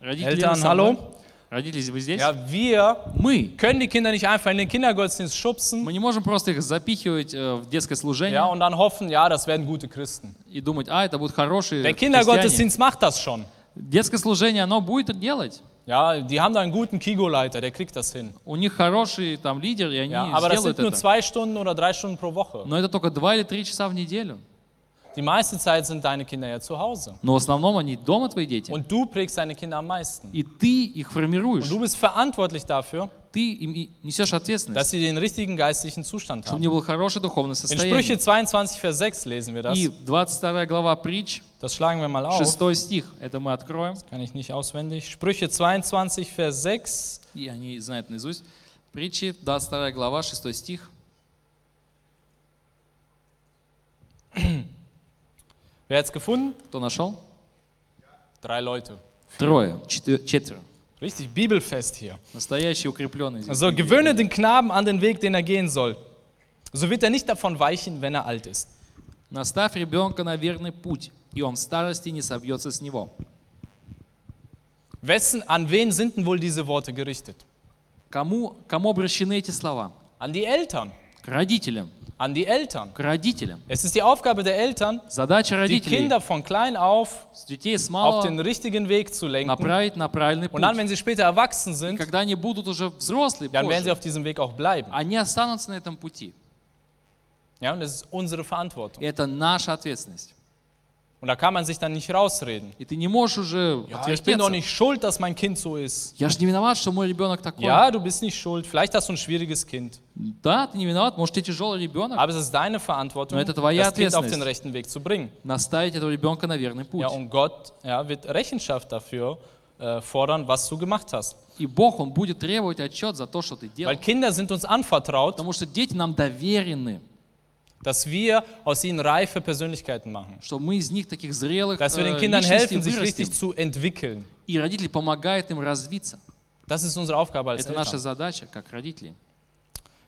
Родители Eltern, со мной. hallo? Родители, вы здесь? Ja, wir Мы. können die Kinder nicht einfach in den Kindergottesdienst schubsen Мы не можем просто их запихивать э, в детское служение ja, und dann hoffen, ja, das werden gute Christen. и думать, а, это будут хорошие Der христиане. Kindergottesdienst macht das schon. Детское служение, оно будет делать. Ja, die haben da einen guten Kigo-Leiter, der kriegt das hin. У них хороший там лидер, и они Ja, aber das сделают sind nur это. zwei Stunden oder drei Stunden pro Woche. Но это только два или три часа в неделю. Die meiste Zeit sind deine Kinder ja zu Hause. Но в основном они дома, твои дети. Und du prägst deine Kinder am meisten. И ты их формируешь. Und du bist verantwortlich dafür, Ты им и ответственность. dass sie den richtigen geistlichen Zustand Чтобы у haben. них было хорошее духовное In Sprüche состояние. 22, Vers 6 lesen wir das. И 22 глава притч, Das schlagen wir mal auf. 6 стих, это мы откроем. Kann ich nicht auswendig. Sprüche 22, Vers 6. И они знают наизусть. Притчи, 22 глава, 6 стих. Wer hat es gefunden? Кто нашел? Drei Leute. Трое, четверо. Richtig bibelfest hier. Настоящие укрепленные здесь. Also gewöhne den Knaben an den Weg, den er gehen soll. So wird er nicht davon weichen, wenn er alt ist. Наставь ребенка на верный путь, и он в старости не собьется с него. Wessen, an wen sind denn wohl diese Worte gerichtet? Кому, кому обращены эти слова? An die Eltern. К родителям. An die Eltern. К родителям. Es ist die Aufgabe der Eltern, Задача die родителей Kinder von klein auf с детей с auf малого den richtigen Weg zu lenken. направить на правильный Und dann, путь. wenn sie später erwachsen sind, Когда они будут уже взрослые, dann werden sie позже, auf diesem Weg auch bleiben. они останутся на этом пути. Ja, und das ist unsere Verantwortung. И это наша ответственность. Und da kann man sich dann nicht rausreden. И ты не можешь уже Ja, ich bin doch отвертеться. nicht schuld, dass mein Kind so ist. Я же не виноват, что мой ребенок такой. Ja, du bist nicht schuld. Vielleicht hast du ein schwieriges Kind. Да, ты не виноват, может, ты тяжелый ребенок. Aber es ist deine Verantwortung, Но это твоя das Kind auf ответственность. den rechten Weg zu bringen. Наставить этого ребенка на верный путь. Ja, und Gott ja, wird Rechenschaft dafür äh, fordern, was du gemacht hast. И Бог, Он будет требовать отчет за то, что ты делал. Weil Kinder sind uns anvertraut, Потому что дети нам доверены, dass wir aus ihnen reife Persönlichkeiten machen. что мы из них таких зрелых Dass wir den э, Kindern личностей helfen, sich вырастим. richtig zu entwickeln. И родители помогают им развиться. Das ist unsere Aufgabe als Это наша Eltern. задача, как родители.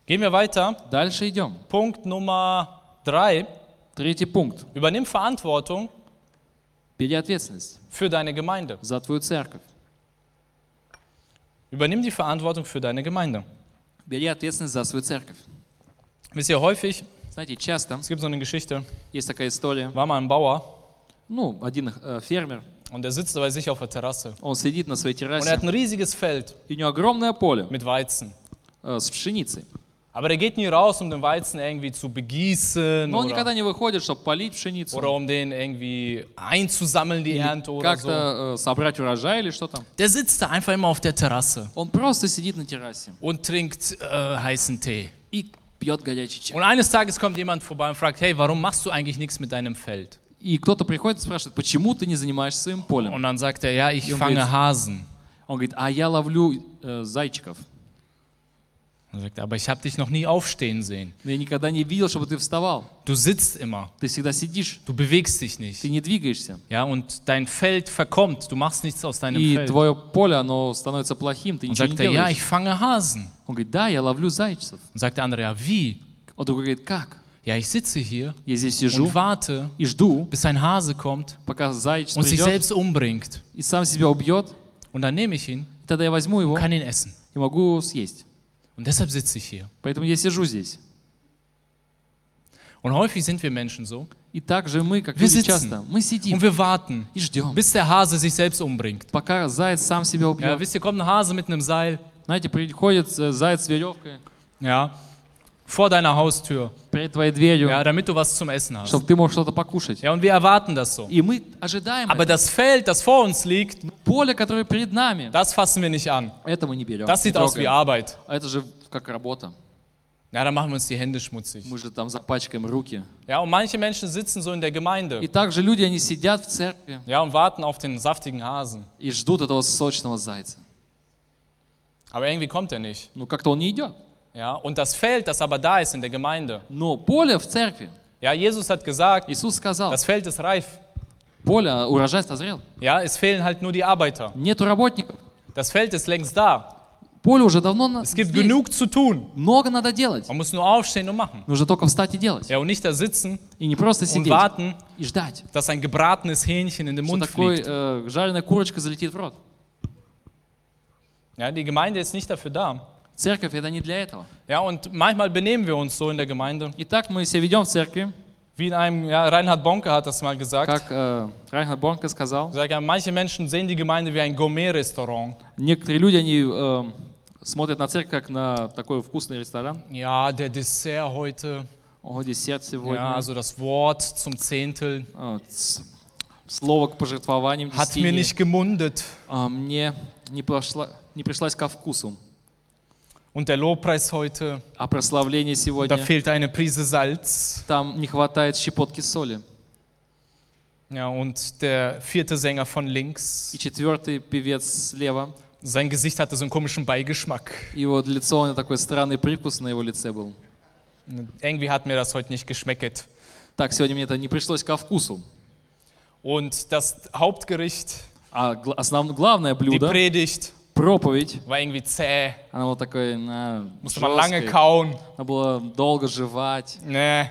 Gehen wir weiter. Дальше идем. Punkt Nummer drei. Третий пунkt. Übernimm Verantwortung Бери ответственность für deine Gemeinde. за твою церковь. Übernimm die Verantwortung für deine Gemeinde. Бери ответственность за свою церковь. Wisst ihr, häufig, Знаете, часто es gibt so eine Geschichte, есть такая история. war mal ein Bauer Ну, один э, фермер, und der sitzt bei sich auf der Terrasse. он сидит на своей Und er hat террасе, ein riesiges Feld и у него огромное поле mit Weizen. э, с пшеницей. Aber der geht nie raus, um den Weizen irgendwie zu begießen Но он oder, никогда не выходит, чтобы полить пшеницу, oder um den irgendwie einzusammeln, die Ernte oder so. как-то э, собрать урожай или что там. Der sitzt da einfach immer auf der Terrasse Он просто сидит на террасе und trinkt äh, heißen Tee. и пьет горячий чай. Und eines Tages kommt jemand vorbei und fragt, hey, warum machst du eigentlich nichts mit deinem Feld? И кто-то приходит и спрашивает, почему ты не занимаешься своим полем? Und dann sagt er, ja, ich Junge, fange jetzt- Hasen. Он говорит, а я ловлю э, зайчиков. Er sagt, aber ich habe dich noch nie aufstehen sehen. Но я никогда не видел, чтобы ты вставал. Du sitzt immer, Ты всегда сидишь, du bewegst dich nicht. ты не двигаешься. Ja, und dein Feld verkommt, du machst nichts aus deinem И Feld. твое поле, оно становится плохим, ты Und ничего не sagt er, ja, делаешь. ich fange Hasen. Он говорит, да, я ловлю зайцев. Und sagt der andere, ja, wie? Он другой говорит, как? Ja, ich sitze hier Я здесь сижу und warte, и жду, bis ein Hase kommt пока заяц und sich придет selbst umbringt. и сам себя убьет. Und dann nehme ich ihn И тогда я возьму его und kann ihn essen. и могу съесть. Und deshalb sitze ich hier. Поэтому я сижу здесь. Und häufig sind wir Menschen so. И так же мы, как Wir люди sitzen. часто, мы сидим Und wir warten, и ждем, bis der Hase sich selbst umbringt. пока заяц сам себя Ja, убьет. wisst ihr, kommt ein Hase mit einem Seil, Знаете, приходит э, заяц с веревкой ja, vor deiner Haustür, перед твоей дверью, ja, damit du was zum Essen hast. чтобы ты мог что-то покушать. Ja, und wir erwarten das so. И мы ожидаем Aber это. das Feld, das vor uns liegt, поле, которое перед нами, das fassen wir nicht an. это мы не берем. Das не sieht aus wie трогаем. Arbeit. А это же как работа. Ja, dann machen wir uns die Hände schmutzig. Мы же там запачкаем руки. Ja, und manche Menschen sitzen so in der Gemeinde И также люди, они сидят в церкви ja, und warten auf den saftigen Hasen. и ждут этого сочного зайца. Aber irgendwie kommt er nicht. Ну, как-то он не идет. Ja, und das Feld, das aber da ist in der Gemeinde. Но поле в церкви, Ja, Jesus hat gesagt, Иисус сказал, das Feld ist reif. поле, урожай созрел. Ja, es fehlen halt nur die Arbeiter. Нету работников. Das Feld ist längst da. Поле уже давно на- Es gibt здесь. genug zu tun. Много надо делать. Man muss nur aufstehen und machen. Нужно только встать и делать. Ja, und nicht da sitzen И не просто und сидеть warten, и ждать, dass ein gebratenes Hähnchen in den что Mund такой fliegt. э, жареная курочка залетит в рот. Ja, die Gemeinde ist nicht dafür da. Церковь это не для этого. Ja, und manchmal benehmen wir uns so in der Gemeinde, Итак, мы себя ведем в церкви, wie in einem, ja, Reinhard Bonke hat das mal gesagt. как э, Райнхард Бонке сказал. Er sagt, ja, manche Menschen sehen die Gemeinde wie ein Gourmet-Restaurant. Некоторые люди, они э, смотрят на церковь как на такой вкусный ресторан. Ja, der Dessert heute, О, десерт сегодня. ja, also das Wort zum Zehntel, А, с- Слово к пожертвованиям hat mir десятине, nicht gemundet. а, мне не, прошла, не пришлась ко вкусу. Und der Lobpreis heute, А прославление da сегодня, fehlt eine Prise Salz. там не хватает щепотки соли. Ja, und der vierte Sänger von links, И четвертый певец слева, sein Gesicht hatte so einen komischen Beigeschmack. его лицо, у него такой странный привкус на его лице был. Irgendwie hat mir das heute nicht geschmeckt. Так, сегодня мне это не пришлось ко вкусу. Und das Hauptgericht, А гла- основ- главное die блюдо, Predigt, проповедь, war irgendwie zäh. она была такой на, Musste man lange жесткой. kauen. Надо было долго жевать. Nee,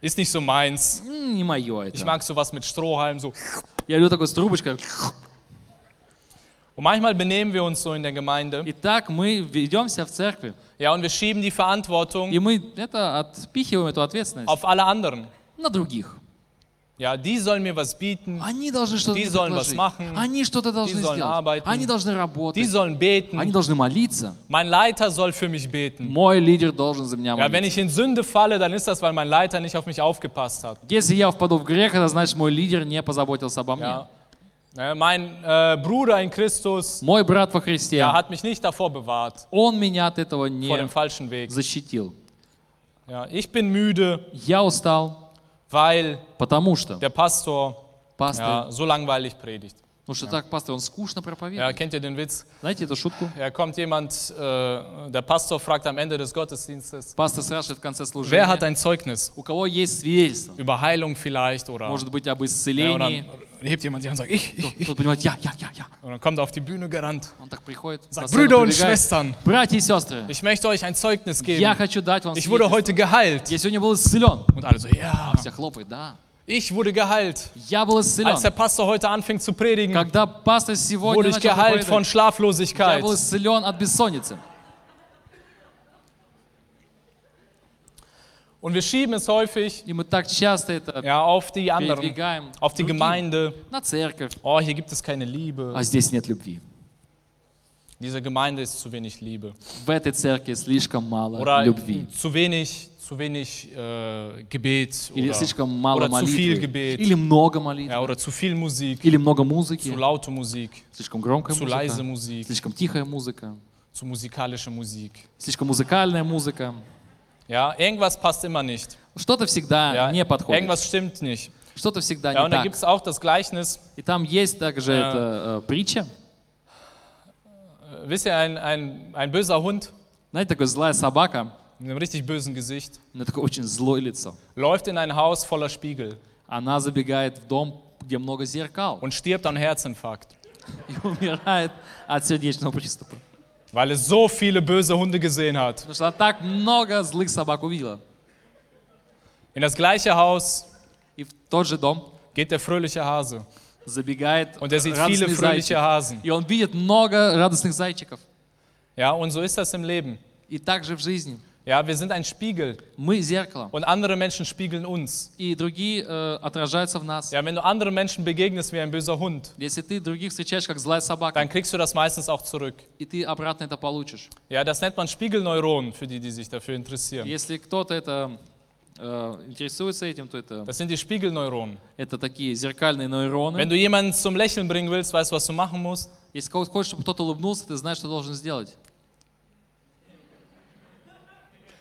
ist nicht so meins. М, Не мое Ich это. mag sowas mit Strohhalm so. Я люблю такой с трубочкой. Und manchmal benehmen wir uns so in der Gemeinde. Итак, мы ведемся в церкви. Ja, und wir schieben die Verantwortung И мы это отпихиваем эту ответственность auf alle anderen. на других. Ja, die sollen mir was bieten, Они должны что-то Die sollen was предложить. machen. Они что-то должны sollen сделать. arbeiten. Они должны die работать. sollen Они beten. должны молиться. Mein Leiter soll für mich beten. Мой лидер должен за меня Ja, wenn молиться. ich in Sünde falle, dann ist das, weil mein Leiter nicht auf mich aufgepasst hat. Если я впаду в грех, это значит, мой лидер не позаботился обо мне. Ja. Ja, mein äh, Bruder in Christus Мой брат во Христе, ja, hat mich nicht davor bewahrt, он меня от этого vor dem не falschen Weg. защитил. Ja, ich bin müde, Я устал, weil потому что der Pastor пастор, ja, so langweilig predigt. потому что так пастор, он скучно Ja, проповедует. kennt ihr den Witz? Знаете эту шутку? Ja, kommt jemand, äh, der Pastor fragt am Ende des Gottesdienstes, Пастор спрашивает в конце wer hat служения, ein Zeugnis? у кого есть свидетельство? Über Heilung vielleicht oder... Может быть, об Ja, und исцелении. dann hebt jemand die Hand und sagt, ich, ich. Кто понимает, я, я, я, я. Und dann kommt er auf die Bühne gerannt. Он так приходит. Sagt, на сцену Brüder und прибегает. Schwestern, Братья и сестры, ich möchte euch ein Zeugnis я geben. хочу дать вам Ich wurde свидетельство. heute geheilt. Я сегодня был исцелен. Und alle so, ja, Все хлопают, да. ich wurde geheilt. Я был Als der исцелен. Pastor heute anfing zu predigen, Когда пастор wurde сегодня ich начал geheilt von проповедовать, я Schlaflosigkeit. был исцелен от бессонницы. Und wir schieben es häufig И мы так часто это ja, auf die anderen, передвигаем auf die другим, Gemeinde. на церковь. Oh, hier gibt es keine Liebe. А здесь нет любви. Diese Gemeinde ist zu wenig Liebe. В этой церкви слишком мало Oder любви. zu wenig, zu wenig äh, Gebet. Или Oder, слишком мало oder zu viel молитвы. Gebet. Или много молитвы. ja, oder zu viel Musik, Или много zu музыки. laute Musik, Слишком громкая zu leise музыка. Musik, Слишком тихая музыка. zu musikalische Musik. Слишком музыкальная музыка. Ja, irgendwas passt immer nicht. Что-то всегда Ja, не подходит. irgendwas stimmt nicht. Что-то всегда Ja, не und da так. gibt es auch das Gleichnis. И там есть также Ja. эта э, притча. Äh, Wisst ihr, ein, ein, ein böser Hund Знаете, такая злая собака, mit einem richtig bösen Gesicht у нее такое очень злое лицо. läuft in ein Haus voller Spiegel Она забегает в дом, где много зеркал, und stirbt an Herzinfarkt, и умирает от сердечного приступа. weil es so viele böse Hunde gesehen hat. Потому что она так много злых собак увидела. In das gleiche Haus И в тот же дом geht der fröhliche Hase забегает und er sieht viele радостный fröhliche зайчик. Hasen. И он видит много радостных зайчиков. Ja, und so ist das im Leben. И так же в жизни. Ja, wir sind ein Spiegel Мы зеркало, und andere Menschen spiegeln uns. и другие э, отражаются в нас. Ja, wenn du anderen Menschen begegnest wie ein böser Hund, Если ты других встречаешь как злая собака, dann kriegst du das meistens auch zurück. и ты обратно это получишь. Ja, das nennt man Spiegelneuronen für die, die sich dafür interessieren. Если кто-то это э, интересуется этим, то это, Das sind die Spiegelneuronen. это такие зеркальные нейроны. Wenn du jemanden zum Lächeln bringen willst, weißt du, was du machen musst? Если кого- хочешь, чтобы кто-то улыбнулся, ты знаешь, что должен сделать.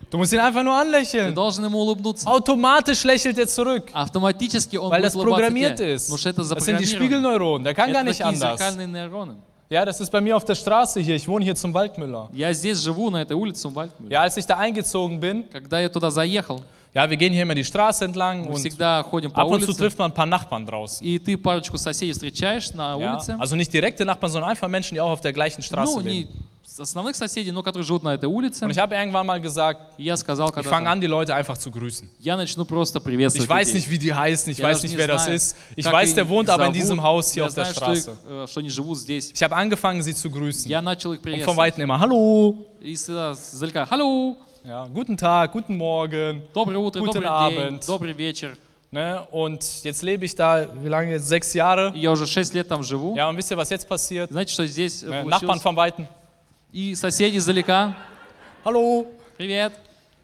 Du musst ihn einfach nur Ты anlächeln. должен ему улыбнуться. Automatisch lächelt er zurück, Автоматически он weil будет das улыбаться programmiert тебе, ist. потому что это Das sind die запрограммировано. Spiegelneuronen. Der kann gar Это nicht такие anders. зеркальные нейроны. Ja, das ist bei mir auf der Straße hier. Ich wohne hier zum Waldmüller. Я здесь живу, на этой улице в Вальтмюре. Ja, als ich da eingezogen bin, Когда я туда заехал, ja, wir gehen hier immer die Straße entlang мы und всегда ходим по ab und zu улице, trifft man ein paar Nachbarn draußen. и ты парочку соседей встречаешь на Ja, улице. also nicht direkte Nachbarn, sondern einfach Menschen, die auch auf der gleichen Straße Ну, не leben. основных соседей, но которые живут на этой улице. Und ich habe irgendwann mal gesagt, И я сказал, ich когда fange an, die Leute einfach zu grüßen. я начну просто приветствовать Ich weiß людей. nicht, wie die heißen, ich Я weiß даже nicht, не wer das знаю, ist. Ich как weiß, их der wohnt aber in зовут. diesem Haus hier Я auf der знаю, что, их, Straße. э, что они живут здесь. Ich habe angefangen, sie zu grüßen. Я начал их Und von приветствовать. Weitem immer, hallo, И всегда издалека, hallo, ja, guten Tag, guten Morgen. доброе утро, Guten добрый день, Abend. добрый вечер. Ne? Und jetzt lebe ich da, wie lange jetzt? Sechs Jahre. И я уже 6 лет там живу. Ja, und wisst ihr, was jetzt passiert? Знаете, что здесь э, Ne? Nachbarn получилось? von Weitem. И соседи издалека, Hallo, привет,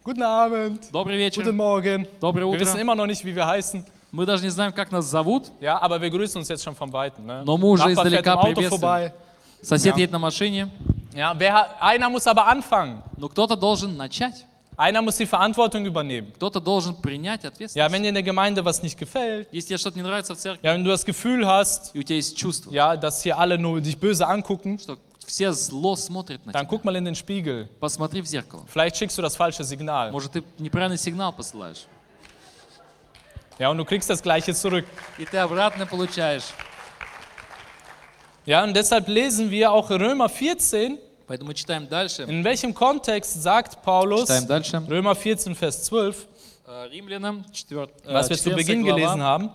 guten Abend, добрый вечер, guten Morgen. доброе Wir wissen утро. immer noch nicht, wie wir heißen. Мы даже не знаем, как нас зовут. Ja, aber wir grüßen uns jetzt schon von Weitem. Ne? Но мы уже Nachbar fährt издалека im Auto приветствуем. vorbei. Сосед Ja. едет на машине, Ja, wer, hat- einer muss aber anfangen. но кто-то должен начать. Einer muss die Verantwortung übernehmen. Кто-то должен принять Ja, ответственность. wenn dir in der Gemeinde was nicht gefällt, Если тебе что-то не нравится в церкви, ja, wenn du das Gefühl hast, и у тебя есть чувство, ja, dass hier alle nur dich böse angucken, что все зло смотрят на dann тебя, guck mal in den Spiegel. посмотри в зеркало. Vielleicht schickst du das falsche Signal. Может, ты неправильный сигнал посылаешь. Ja, und du kriegst das Gleiche zurück. И ты обратно получаешь. Ja, und deshalb lesen wir auch Römer 14. Поэтому мы читаем дальше. In welchem Kontext sagt Paulus, Читаем дальше. Römer 14, Vers 12, Э, Римлянам, 4, was wir zu Beginn gelesen haben,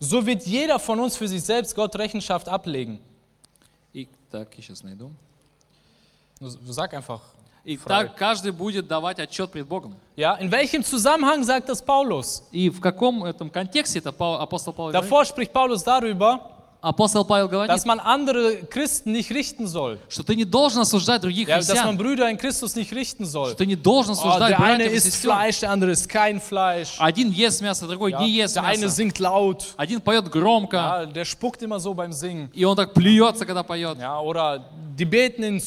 so wird jeder von uns für sich selbst Gott Rechenschaft ablegen. Так, я сейчас найду. Du Sag einfach. И Frage. так каждый будет давать отчет пред Богом. Ja, in welchem Zusammenhang sagt das Paulus? И в каком этом контексте это апостол Павел? Davor spricht Paulus darüber, Апостол Павел говорит, dass man andere Christen nicht richten soll. что ты не должен осуждать других Ja, dass man христиан. Brüder in Christus nicht richten soll. Что ты не должен Oh, осуждать der eine isst сестер. Fleisch, der andere isst kein Fleisch. Один ест мясо, другой Ja, не ест der eine мясо. singt laut. Один поет громко, Ja, der spuckt immer so beim Singen. и он так плюется, когда поет. Ja, oder die beten in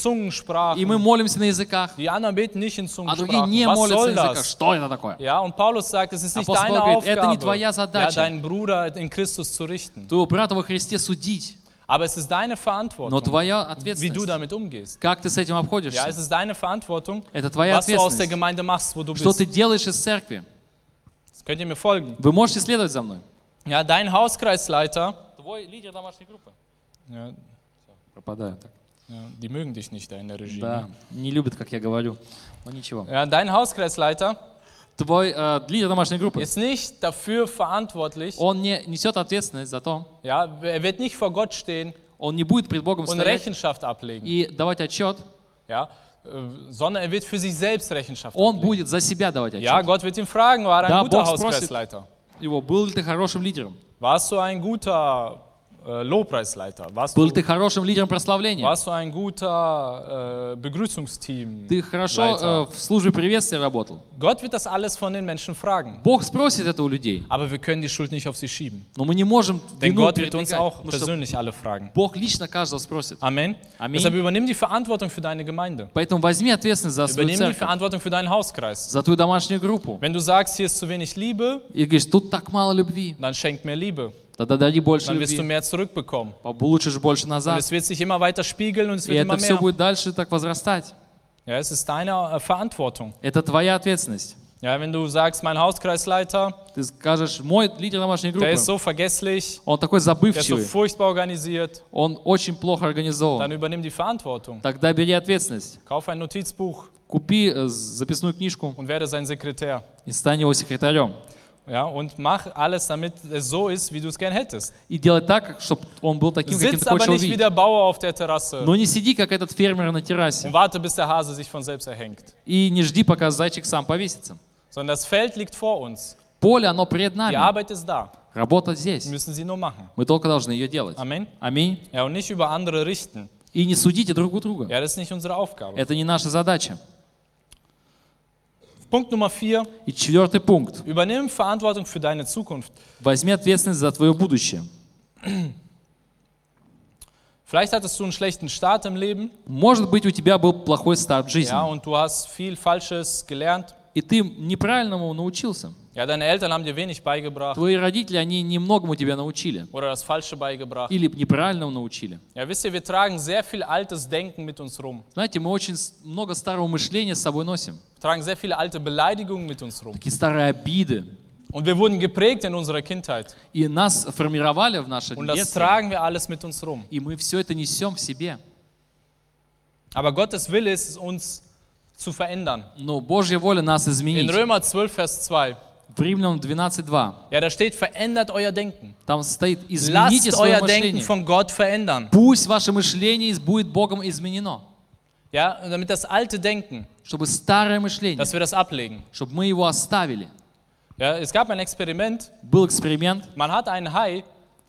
И мы молимся на языках, Die anderen beten nicht in а другие Zungensprachen. не Was молятся на soll языках. das? Что это такое? Ja, und Paulus sagt, es ist nicht Apostel deine говорит, это не Aufgabe, твоя ja, задача. deinen Bruder in Christus zu richten. Твоего брата во Христе судить, Aber es ist deine но Verantwortung, твоя wie du ответственность. damit umgehst. Как ты с этим Ja, обходишься? es ist deine Verantwortung, Это твоя was du aus der ответственность. Gemeinde machst, wo du Что ты bist. делаешь из церкви? Könnt ihr mir folgen? Вы можете следовать за мной. Ja, dein Hauskreisleiter, Твой лидер домашней группы. ja, Пропадаю так. ja, die mögen dich nicht da in der Regie. Да, ne? не любит, как я говорю. Но ничего. Ja, dein Hauskreisleiter Твой э, лидер домашней группы, ist nicht dafür verantwortlich, он не несет ответственность за то, ja, er wird nicht vor Gott stehen он не будет пред Богом und стоять Rechenschaft ablegen, и давать отчет, ja, äh, sondern er wird für sich selbst Rechenschaft он ablegen. будет за себя давать Ja, отчет. Gott wird ihn fragen, war er Да, ein guter Бог спросит. Hauskreisleiter? Его, был ли ты хорошим лидером? Warst du ein guter äh, Lobpreisleiter? Warst Был du, ты хорошим лидером прославления? warst du ein guter äh, Begrüßungsteam? Ты хорошо Leiter? э, в службе приветствия работал? Gott wird das alles von den Menschen fragen. Бог спросит это у людей, Aber wir können die Schuld nicht auf sie schieben. но мы не можем Denn вину Gott wird uns передвигать, auch потому что persönlich alle fragen. Бог лично каждого спросит. Amen. Amen. Deshalb übernimm die Verantwortung für deine Gemeinde. Поэтому возьми ответственность за свою Übernimm die церковь, Verantwortung für deinen Hauskreis. за твою домашнюю группу. Wenn du sagst, hier ist zu wenig Liebe, И говоришь, тут так мало любви, dann schenk mir Liebe. Тогда дади больше Dann wirst du любви, mehr zurückbekommen. получишь больше Und назад. es wird sich immer weiter spiegeln und es И wird immer это все mehr. будет дальше так возрастать. Ja, es ist deine äh, Verantwortung. Это твоя ответственность. Ja, wenn du sagst, mein Hauskreisleiter, Ты скажешь, мой лидер домашней der группы, ist so vergesslich, он такой der ist so забывчивый, furchtbar organisiert, он очень плохо организован. dann übernimm die Verantwortung. Тогда бери ответственность. Kauf ein Notizbuch Купи э, записную книжку und werde sein Sekretär. и стань его секретарем. Ja, und mach alles, damit es so ist, wie du es gern hättest. И делай так, чтобы он был таким, каким Sitz ты aber хочешь nicht wie увидеть. der Bauer auf der Terrasse Но не сиди, как этот фермер на террасе. und warte, bis der Hase sich von selbst erhängt. И не жди, пока зайчик сам повесится. Sondern das Feld liegt vor uns. Поле, оно пред Die нами. Arbeit ist da. Работа Wir здесь. müssen sie nur machen. Мы только должны ее делать. Amen. Аминь. Ja, und nicht über andere richten. И не судите друг у друга. Ja, das ist nicht unsere Aufgabe. Это не наша задача. Punkt Nummer vier. И четвертый пункт. Übernimm Verantwortung für deine Zukunft. Возьми ответственность за твое будущее. Vielleicht hattest du einen schlechten Start im Leben Может быть, у тебя был плохой старт в жизни, ja, und du hast viel Falsches gelernt. и ты неправильному научился. Ja, deine Eltern haben dir wenig beigebracht Твои родители, они немногому тебя научили. oder das Falsche beigebracht. Или неправильному научили. Ja, wisst ihr, wir tragen sehr viel altes Denken mit uns rum. Знаете, мы очень с- много старого мышления с собой носим. Wir tragen sehr viele alte Beleidigungen mit uns rum. Такие старые обиды. Und wir wurden geprägt in unserer Kindheit. И нас формировали в наше Und das детство. tragen wir alles mit uns rum. И мы все это несем в себе. Aber Gottes Wille ist es, uns zu verändern. Но Божья воля нас In изменить. Römer 12, Vers 2, В Римлянам 12.2. ja, da steht, verändert euer Denken. Там стоит, измените Lasst свое euer Denken мышление. von Gott verändern. Пусть ваше мышление будет Богом изменено. Ja, und damit das alte Denken, Чтобы старое мышление, dass wir das ablegen. чтобы мы его оставили. Ja, es gab ein Experiment. Был эксперимент. Man hat einen Hai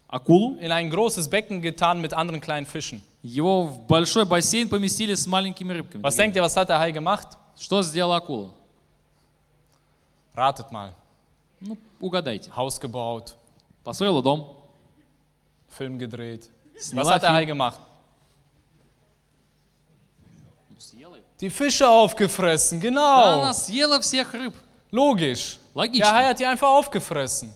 Акулу. in ein großes Becken getan mit anderen kleinen Fischen. Его в большой бассейн поместили с маленькими рыбками. Was denkt ihr, was hat der Hai gemacht? Что сделала акула? Ratet mal. Ну, угадайте. Haus gebaut, Построила дом, Film gedreht. Was сняла hat der Hai фильм. gemacht? Die Fische aufgefressen, Да, genau. Она съела всех рыб. Logisch. Logisch. Der Hai hat die einfach aufgefressen.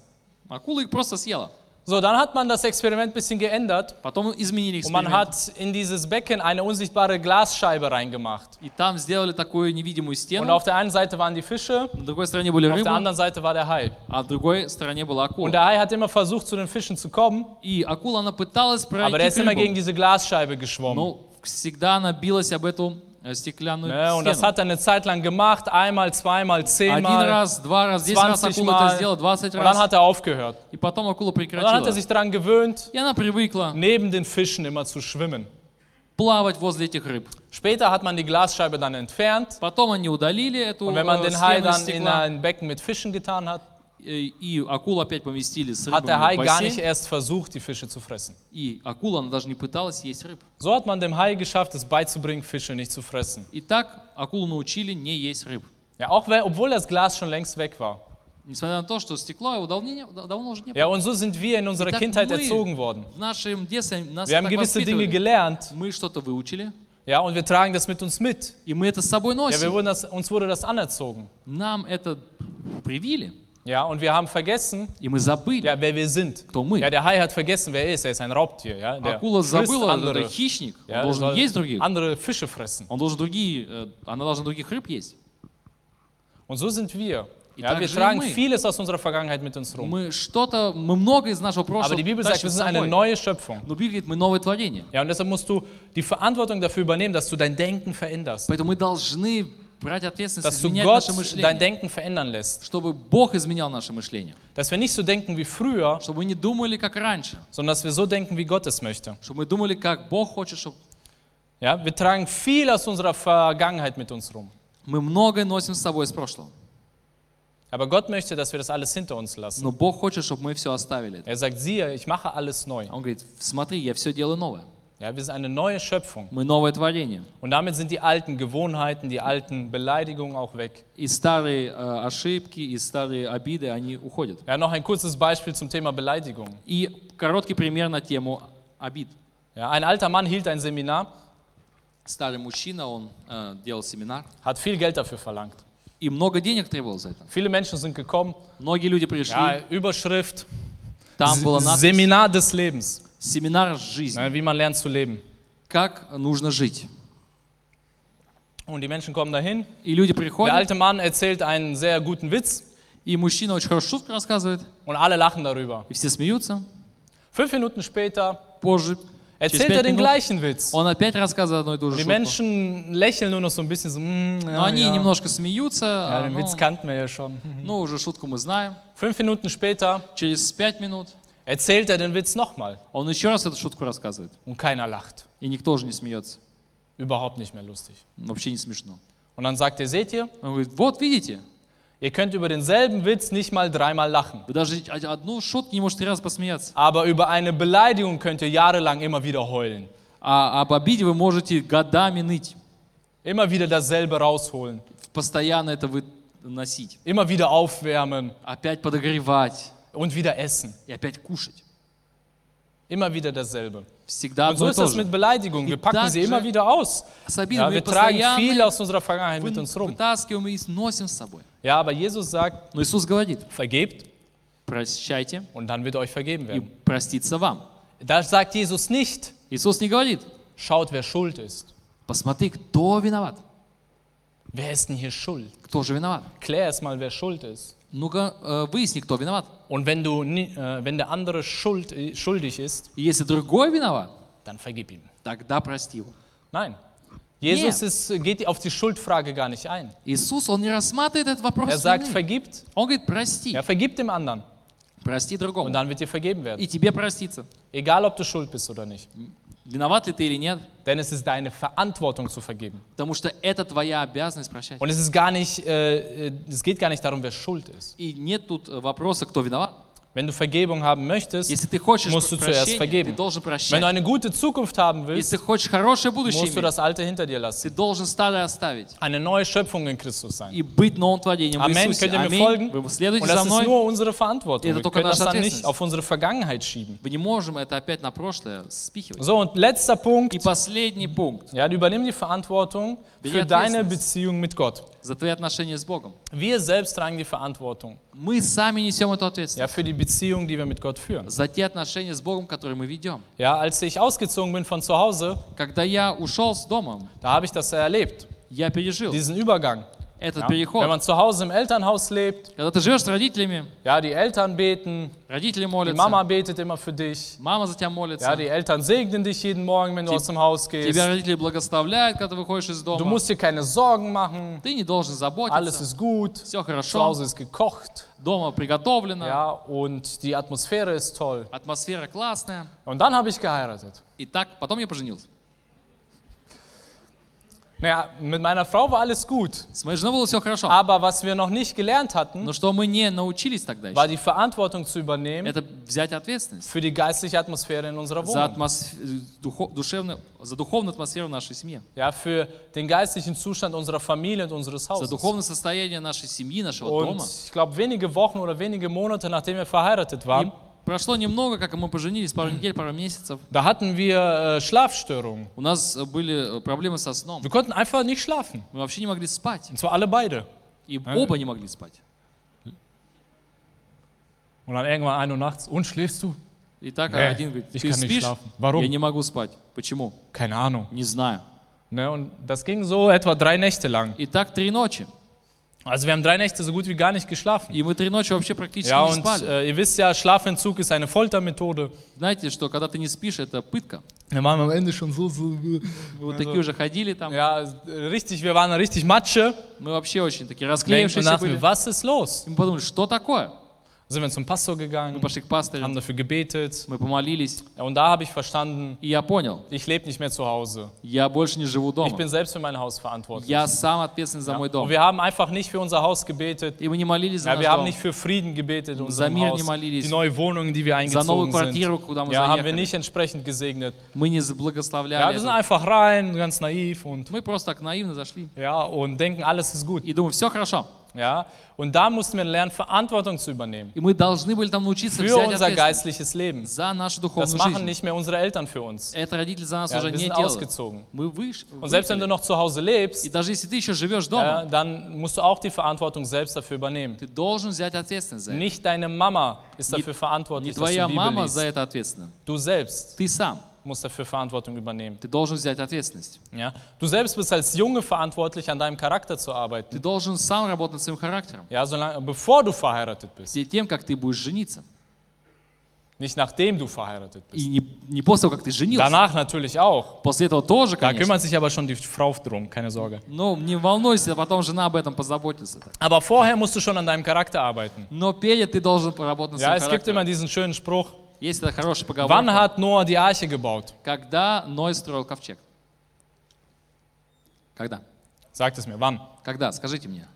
Акула их просто съела. So, dann hat man das Experiment ein bisschen geändert Потом изменили und man эксперимент. hat in dieses Becken eine unsichtbare Glasscheibe reingemacht. И там сделали такую невидимую Und стену. auf der einen Seite waren die Fische, На другой стороне были auf der рыбы, anderen Seite war der Hai. а в другой стороне была Und акула. der Hai hat immer versucht, zu den Fischen zu kommen, И акула, она пыталась aber der пройти ist к immer gegen рыбам. diese Glasscheibe geschwommen. Но всегда она билась об эту э, стеклянную Ne, und das стену. hat er eine Zeit lang gemacht, einmal, zweimal, Один zehnmal, раз, два раза, 10 раз 20 акула это Mal. сделала, 20 Und dann раз. hat er aufgehört. И потом акула Und dann hat прекратила. er sich daran gewöhnt, И она привыкла neben den Fischen immer zu schwimmen. плавать возле этих рыб. Später hat man die Glasscheibe dann entfernt. Потом они удалили эту Und wenn man э, den Hai стену из dann in стекла, ein Becken mit Fischen getan hat, э, и акулу опять поместили с hat der рыбами Hai в gar nicht бассейн, erst versucht, die Fische zu fressen. и акула, она даже не пыталась есть рыб. So hat man dem Hai geschafft, es beizubringen, Fische nicht zu fressen. И так акулу научили не есть рыб. Ja, auch wenn, obwohl das Glas schon längst weg war. Несмотря на то, что стекло его давно, не- давно уже не было. Ja, und so sind wir in unserer Итак, Kindheit мы erzogen worden. В нашем детстве нас Wir haben так gewisse Dinge воспитывали. gelernt, Мы что-то выучили, ja, und wir tragen das mit uns mit. и мы это с собой Ja, wir носим. wurden das, uns wurde das anerzogen. Нам это привили, Ja, und wir haben vergessen, и мы забыли, ja, wer wir sind. кто мы. Ja, der Hai hat vergessen, wer er ist. Er ist ein Raubtier. Ja, der Акула frisst забыла, andere. это хищник, он Ja, er должен soll есть других. andere Fische fressen. Он должен другие, э, она должна других рыб есть. Und so sind wir. И Ja, так wir же и tragen мы. vieles aus unserer Vergangenheit mit uns rum. Мы что-то, мы много из нашего Aber прошлого die Bibel sagt, тащим wir с sind eine собой. neue Schöpfung. Но Библия говорит, мы новое творение. Ja, und deshalb musst du die Verantwortung dafür übernehmen, dass du dein Denken veränderst. Поэтому мы должны брать ответственность, Dass du изменять Gott наше dein мышление. Denken verändern lässt. Чтобы Бог изменял наше мышление. Dass wir nicht so denken wie früher, Чтобы мы не думали, как раньше. sondern dass wir so denken, wie Gott es möchte. Чтобы мы думали, как Бог хочет, чтобы... Ja, wir tragen viel aus unserer Vergangenheit mit uns rum. Мы многое носим с собой из прошлого. Aber Gott möchte, dass wir das alles hinter uns lassen. Но Бог хочет, чтобы мы все оставили. Er sagt, siehe, ich mache alles neu. Он говорит, смотри, я все делаю новое. Ja, wir sind eine neue Schöpfung. Мы новое творение. Und damit sind die alten Gewohnheiten, die alten Beleidigungen auch weg. И старые э, ошибки, и старые обиды, они уходят. Ja, noch ein kurzes Beispiel zum Thema Beleidigung. И короткий пример на тему обид. Ja, ein alter Mann hielt ein Seminar, Старый мужчина, он э, делал семинар, hat viel Geld dafür verlangt. и много денег требовал за это. Viele Menschen sind gekommen. Многие люди пришли, Ja, Überschrift: там была надпись Seminar des Lebens. «Семинар жизни», Ja, wie man lernt zu leben. как нужно жить. Und die Menschen kommen dahin. И люди Der приходят, alte Mann erzählt einen sehr guten Witz и мужчина очень хорошо шутку рассказывает, und alle lachen darüber. и все смеются. Fünf Minuten später Позже, через erzählt er пять den минут, gleichen Witz. он опять рассказывает одну и ту же Die шутку. Menschen lächeln nur noch so ein bisschen so. Mm, Но ja, они ja. немножко смеются, ja, а, den ну, Witz kannten wir ja schon. ну, уже шутку мы знаем. Fünf Minuten später Через пять минут erzählt er den Witz nochmal он еще раз эту шутку рассказывает. und keiner lacht. И никто уже не смеется. Überhaupt nicht mehr lustig. Вообще не смешно. Und dann sagt er, seht ihr, Он говорит, вот видите, ihr könnt über denselben Witz nicht mal dreimal lachen. вы даже одну шутку не можете три раза посмеяться. Aber über eine Beleidigung könnt ihr jahrelang immer wieder heulen. А об обиде вы можете годами ныть. Immer wieder dasselbe rausholen. Постоянно это вы носить. Immer wieder aufwärmen Опять подогревать. und wieder essen. И опять кушать. Immer wieder dasselbe. Всегда Und so одно и ist то das же. mit Beleidigung. Wir И packen sie также immer wieder aus. С обидой Ja, мы wir tragen viel постоянно aus unserer Vergangenheit mit uns rum. вытаскиваем и носим с собой. Ja, aber Jesus sagt, Но Иисус говорит, vergebt прощайте, und dann wird euch vergeben и werden. простится вам. Da sagt Jesus nicht, Иисус не говорит, schaut, wer schuld ist. посмотри, кто виноват. Wer ist denn hier schuld? Кто же виноват? Klär erst mal, wer schuld ist. Ну-ка, э, выясни, кто виноват. Und wenn, du, ni- äh, wenn der andere schuld, äh, schuldig ist, И если другой виноват, dann vergib ihm. тогда прости его. Nein. Jesus Нет. ist, geht auf die Schuldfrage gar nicht ein. Иисус, Он не рассматривает этот вопрос Er sagt, вины. vergibt. Он говорит, прости, Ja, vergib dem anderen. прости Und другому. dann wird dir vergeben werden. И тебе простится. Egal, ob du schuld bist oder nicht. Виноват ли ты или нет, Denn es ist deine Verantwortung zu vergeben. потому что это твоя обязанность прощать. Und es ist gar nicht, äh, äh, es geht gar nicht darum, wer schuld ist. И нет тут э, вопроса, кто виноват. Wenn du Vergebung haben möchtest, Если ты хочешь musst du zuerst прощения, vergeben. ты должен Wenn прощать. du eine gute Zukunft haben Если willst, ты хочешь хорошее будущее musst du иметь, das Alte hinter dir lassen. ты должен старое оставить Eine neue Schöpfung in Christus sein. и быть новым творением в Amen. Иисусе. Könnt ihr mir Аминь. folgen? Вы Und следуете за das ist мной. nur unsere Verantwortung. Это Wir только können das наша dann nicht ответственность. auf unsere Vergangenheit schieben. Мы не можем это опять на прошлое спихивать. So, und letzter Punkt. И последний пунkt. Ja, du übernimm die Verantwortung Die für deine Ответственность. Beziehung mit Gott. За твои отношения с Богом. Wir selbst tragen die Verantwortung Мы сами несем эту ja, ответственность. für die Beziehung, die wir mit Gott führen. За те отношения с Богом, которые мы ведем. Ja, als ich ausgezogen bin von zu Hause, Когда я ушел с дома, da habe ich das erlebt, я пережил diesen Übergang. этот Ja? переход. Wenn man zu Hause im Elternhaus lebt, Когда ты живешь с родителями, ja, die Eltern beten, родители die молятся, Mama betet immer für dich, мама за тебя молится, ja, die Eltern segnen dich jeden Morgen, wenn du Die- aus dem Haus gehst. тебя родители благословляют, когда ты выходишь из Du дома. musst dir keine Sorgen machen, Ты не должен alles заботиться, ist gut, все zu хорошо, Hause ist gekocht, дома приготовлено, ja, und die Atmosphäre ist toll. атмосфера классная. Und dann habe ich geheiratet. И так, потом я поженился. Naja, mit meiner Frau war alles gut. С моей женой было все хорошо. Aber was wir noch nicht gelernt hatten, Но что мы не научились тогда war еще, die Verantwortung zu übernehmen это взять ответственность für die geistliche Atmosphäre in unserer за, Wohnung. атмос- духо- душевную, за духовную атмосферу в нашей семье, Ja, für den geistlichen Zustand unserer Familie und unseres за Hauses. духовное состояние нашей семьи, нашего Und дома. ich glaube, wenige Wochen oder wenige Monate, nachdem wir verheiratet И waren, прошло немного, как мы поженились, пару недель, пару месяцев. da hatten wir äh, Schlafstörungen. У нас э, были э, проблемы со сном. Wir konnten einfach nicht schlafen. Мы вообще не могли спать. Und zwar alle beide. И оба не могли спать. Und dann irgendwann ein Uhr nachts, und schläfst du? И так Nee, один говорит, ich ты спишь? Warum? Я не могу спать. Почему? Keine Ahnung. Не знаю. Ne, und das ging so etwa drei Nächte lang. И так три ночи. Also wir haben drei Nächte so gut wie gar nicht geschlafen. И мы три ночи вообще практически Ja, не und спали. äh, ihr wisst ja, Schlafentzug ist eine Foltermethode. Знаете, что когда ты не спишь, это пытка. Wir waren am Ende schon so, so äh, Мы вот такие уже ходили там. Ja, richtig, wir waren richtig Matsche. Мы вообще очень такие Und расклеившиеся dachten были. wir, was ist los? И мы подумали, что такое? Sind wir zum Pastor Мы gegangen, пошли к пастору, haben dafür gebetet. мы помолились. Ja, Und da habe ich verstanden, И я понял, ich lebe nicht mehr zu Hause. я больше не живу Ich дома. bin selbst für mein Haus verantwortlich. Я сам ответственный за мой Und дом. wir haben einfach nicht für unser Haus gebetet. И мы не молились за Ja, наш wir haben дом. nicht für Frieden gebetet in За unserem мир Haus. не молились. Die neue Wohnung, in die wir За новую eingezogen sind. квартиру, куда мы Ja, haben wir заехали. nicht entsprechend gesegnet. Мы не Ja, благословляли. wir sind это. einfach rein, ganz naiv und, Мы просто так наивно зашли. ja, und denken, alles ist gut. И думаем, все хорошо. Ja, und da mussten wir lernen, Verantwortung zu übernehmen. И мы должны были там научиться Für взять unser ответственность geistliches Leben. за нашу Das духовную machen жизнь. nicht mehr unsere Eltern für uns. Это родители за нас Ja, уже wir не sind делают. ausgezogen. Мы выш... Und selbst wenn du выехали. noch zu Hause И lebst, даже если ты еще живешь ja, дома, dann musst du auch die Verantwortung selbst dafür übernehmen. ты должен взять ответственность за это. Nicht deine Mama ist Не- dafür Не verantwortlich, dass du твоя Bibel мама за liest. это ответственна. Du selbst Ты сам. musst dafür Verantwortung übernehmen. Ты должен взять ответственность. Ja? Du selbst bist als Junge verantwortlich, an deinem Charakter zu Ты arbeiten. должен сам работать над своим характером. Ja, solange, bevor du verheiratet bist, Перед тем, как ты будешь жениться. nicht nachdem du verheiratet bist. И не, не после того, как ты женился. Danach natürlich auch. После этого тоже, Da конечно. kümmert sich aber schon die Frau drum, keine Sorge. Но не волнуйся, потом жена об этом позаботится. Aber vorher musst du schon an deinem Charakter arbeiten. Но перед ты должен поработать над Ja, своим es gibt характером. immer diesen schönen Spruch, Есть это хороший поговор. wann hat Noah die Arche gebaut? Когда Ной строил ковчег? Когда? Sagt es mir, wann? Когда? Скажите мне.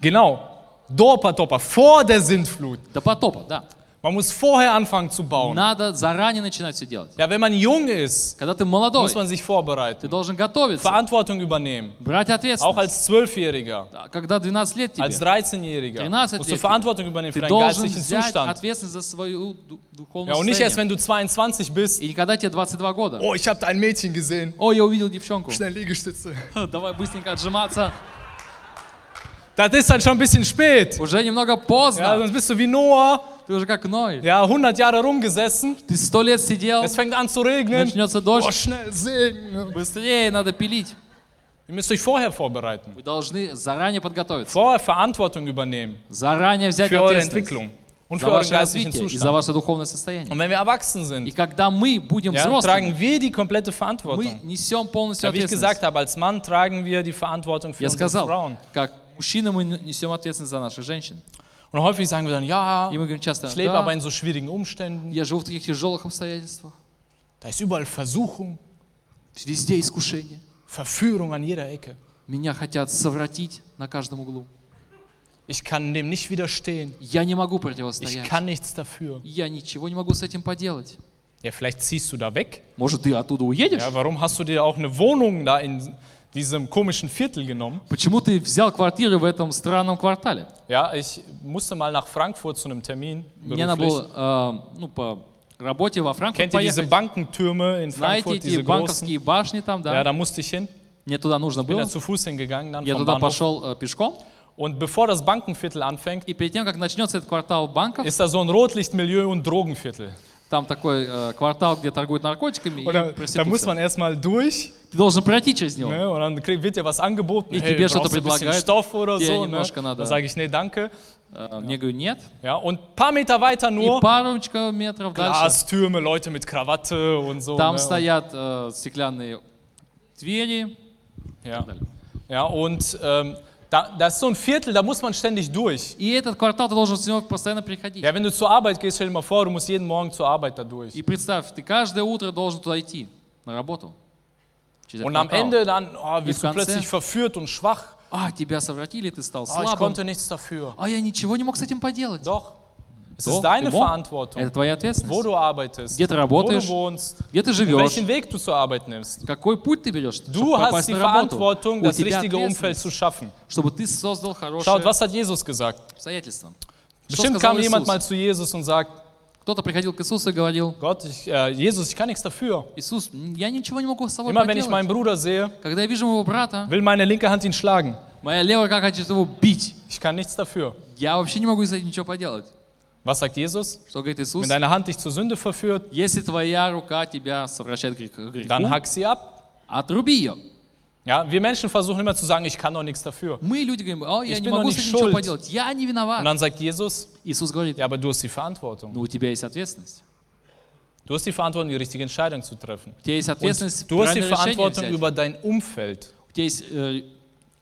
Genau, Dopa Topa, vor der Sintflut. До потопа, да. Man muss vorher anfangen zu bauen. Надо заранее начинать все делать. Ja, wenn man jung ist, Когда ты молодой, muss man sich ты vorbereiten, должен готовиться, Verantwortung übernehmen. брать Auch ответственность. als Zwölfjähriger, Да, Когда 12 лет тебе, als 13-Jähriger 13 musst du лет. Verantwortung übernehmen für ты deinen должен geistlichen взять Zustand. ответственность за свою ду- духовную Ja, und nicht erst, состояние. wenn du 22 bist. И не когда тебе 22 года. oh, ich habe da ein Mädchen gesehen. О, я увидел девчонку. Schnell Liegestütze. Давай быстренько отжиматься. Das ist dann schon ein bisschen spät. Уже немного Ja, поздно. sonst bist du wie Noah, Ты уже как Ной. ja, 100 Jahre rumgesessen. Ты сто лет сидел, Es fängt an zu regnen. начнется Oh, дождь. schnell sägen. Быстрее надо пилить. Ihr müsst euch vorher vorbereiten. Вы должны заранее подготовиться. Vorher Verantwortung übernehmen Заранее взять für eure ответственность Entwicklung. und за für euren ваше geistlichen развитие и за Zustand. ваше духовное состояние. Und wenn wir erwachsen И sind, когда мы будем ja, взрослыми, tragen wir die komplette мы Verantwortung. несем полностью Ja, wie ich ответственность. gesagt habe, als Mann tragen wir die Verantwortung für Я unsere сказал, Frauen. как мужчины мы несем ответственность за наших женщин. Und häufig sagen wir dann, ja, И мы говорим часто, ich lebe да, aber in so schwierigen Umständen, я живу в таких тяжелых обстоятельствах, da ist überall Versuchung, везде искушение. Verführung an jeder Ecke. Меня хотят совратить на каждом углу. Ich kann dem nicht widerstehen. Я не могу Ich противостоять. kann nichts dafür. Я ничего не могу с этим поделать. Ja, vielleicht ziehst du da weg. Может, ты оттуда уедешь? Ja, warum hast du dir auch eine Wohnung da in diesem komischen Viertel genommen? Почему ты взял квартиру в этом странном квартале? Ja, ich musste mal nach Frankfurt zu einem Termin. Мне надо было э, ну, по работе во Франкфурт Kennt ihr diese. Bankentürme in Знаете Frankfurt, эти diese großen? банковские башни там, Ja, да? da musste ich hin. Мне туда нужно Bin было. da zu Fuß hingegangen, dann Я vom туда Bahnhof. пошел э, пешком. Und bevor das Bankenviertel anfängt, И перед тем, как начнется этот квартал банков, ist da so ein Rotlichtmilieu und Drogenviertel. Там такой э, квартал, где торгуют наркотиками и da muss проституцией. man erstmal durch Ты должен пройти через него. ne, und dann wird dir was angeboten. И Hey, тебе что-то предлагают. Stoff oder Тебе so. Ne? немножко надо. Da sage ich, nee, danke. Э, Мне говорю, нет. Ja, und ein paar Meter weiter И nur парочка метров дальше, Glastürme, Leute mit Krawatte und so. там ne? стоят э, стеклянные двери. Ja, ja und ähm, da, das ist so ein Viertel, da muss man ständig durch. И этот квартал ты должен с него постоянно приходить. Ja, wenn du zur Arbeit gehst, stell dir mal vor, du musst jeden Morgen zur Arbeit da durch. И представь, ты каждое утро должен туда идти, на работу. Через Und am. Ende dann oh, wirst du plötzlich verführt und schwach. А, тебя совратили, ты стал Oh, ich слабым. konnte nichts dafür. А я ничего не мог с этим поделать. Doch, es Doch, ist deine ты. Verantwortung, Это твоя wo ответственность. du arbeitest, Где ты wo du работаешь, wohnst, где ты живешь, welchen Weg du zur Arbeit nimmst. какой путь ты берешь, Du чтобы hast попасть die на работу. Verantwortung, У das тебя richtige Umfeld ответственность, zu schaffen. чтобы ты создал Schaut, хорошее was hat Jesus gesagt? обстоятельства. Что Bestimmt сказал kam jemand Иисус? mal zu Jesus und sagt, Кто-то приходил к Иисусу и говорил, Gott, ich, äh, Jesus, ich kann nichts dafür. Иисус, я ничего не могу с собой Immer wenn ich поделать. meinen Bruder sehe, Когда я вижу моего брата, will meine linke Hand ihn schlagen. моя левая как хочет его бить. Ich kann nichts dafür. Я вообще не могу с этим ничего поделать. Was sagt Jesus? Что говорит Иисус? Wenn deine Hand dich zur Sünde verführt, Если твоя рука тебя совращает к грех- к греху, dann hack sie ab. отруби ее. Ja, wir Menschen versuchen immer zu sagen, ich kann doch nichts dafür. Мы, люди, говорим, о, я Ich не bin doch могу с nicht этим ничего schuld. поделать, я не Und виноват. dann sagt Jesus, Иисус говорит, ja, aber du hast die Verantwortung. ну у тебя есть ответственность. Du hast die Verantwortung, die richtige Entscheidung zu treffen. У тебя есть ответственность Und du hast die правильное решение Verantwortung взять. über dein Umfeld. У тебя есть э,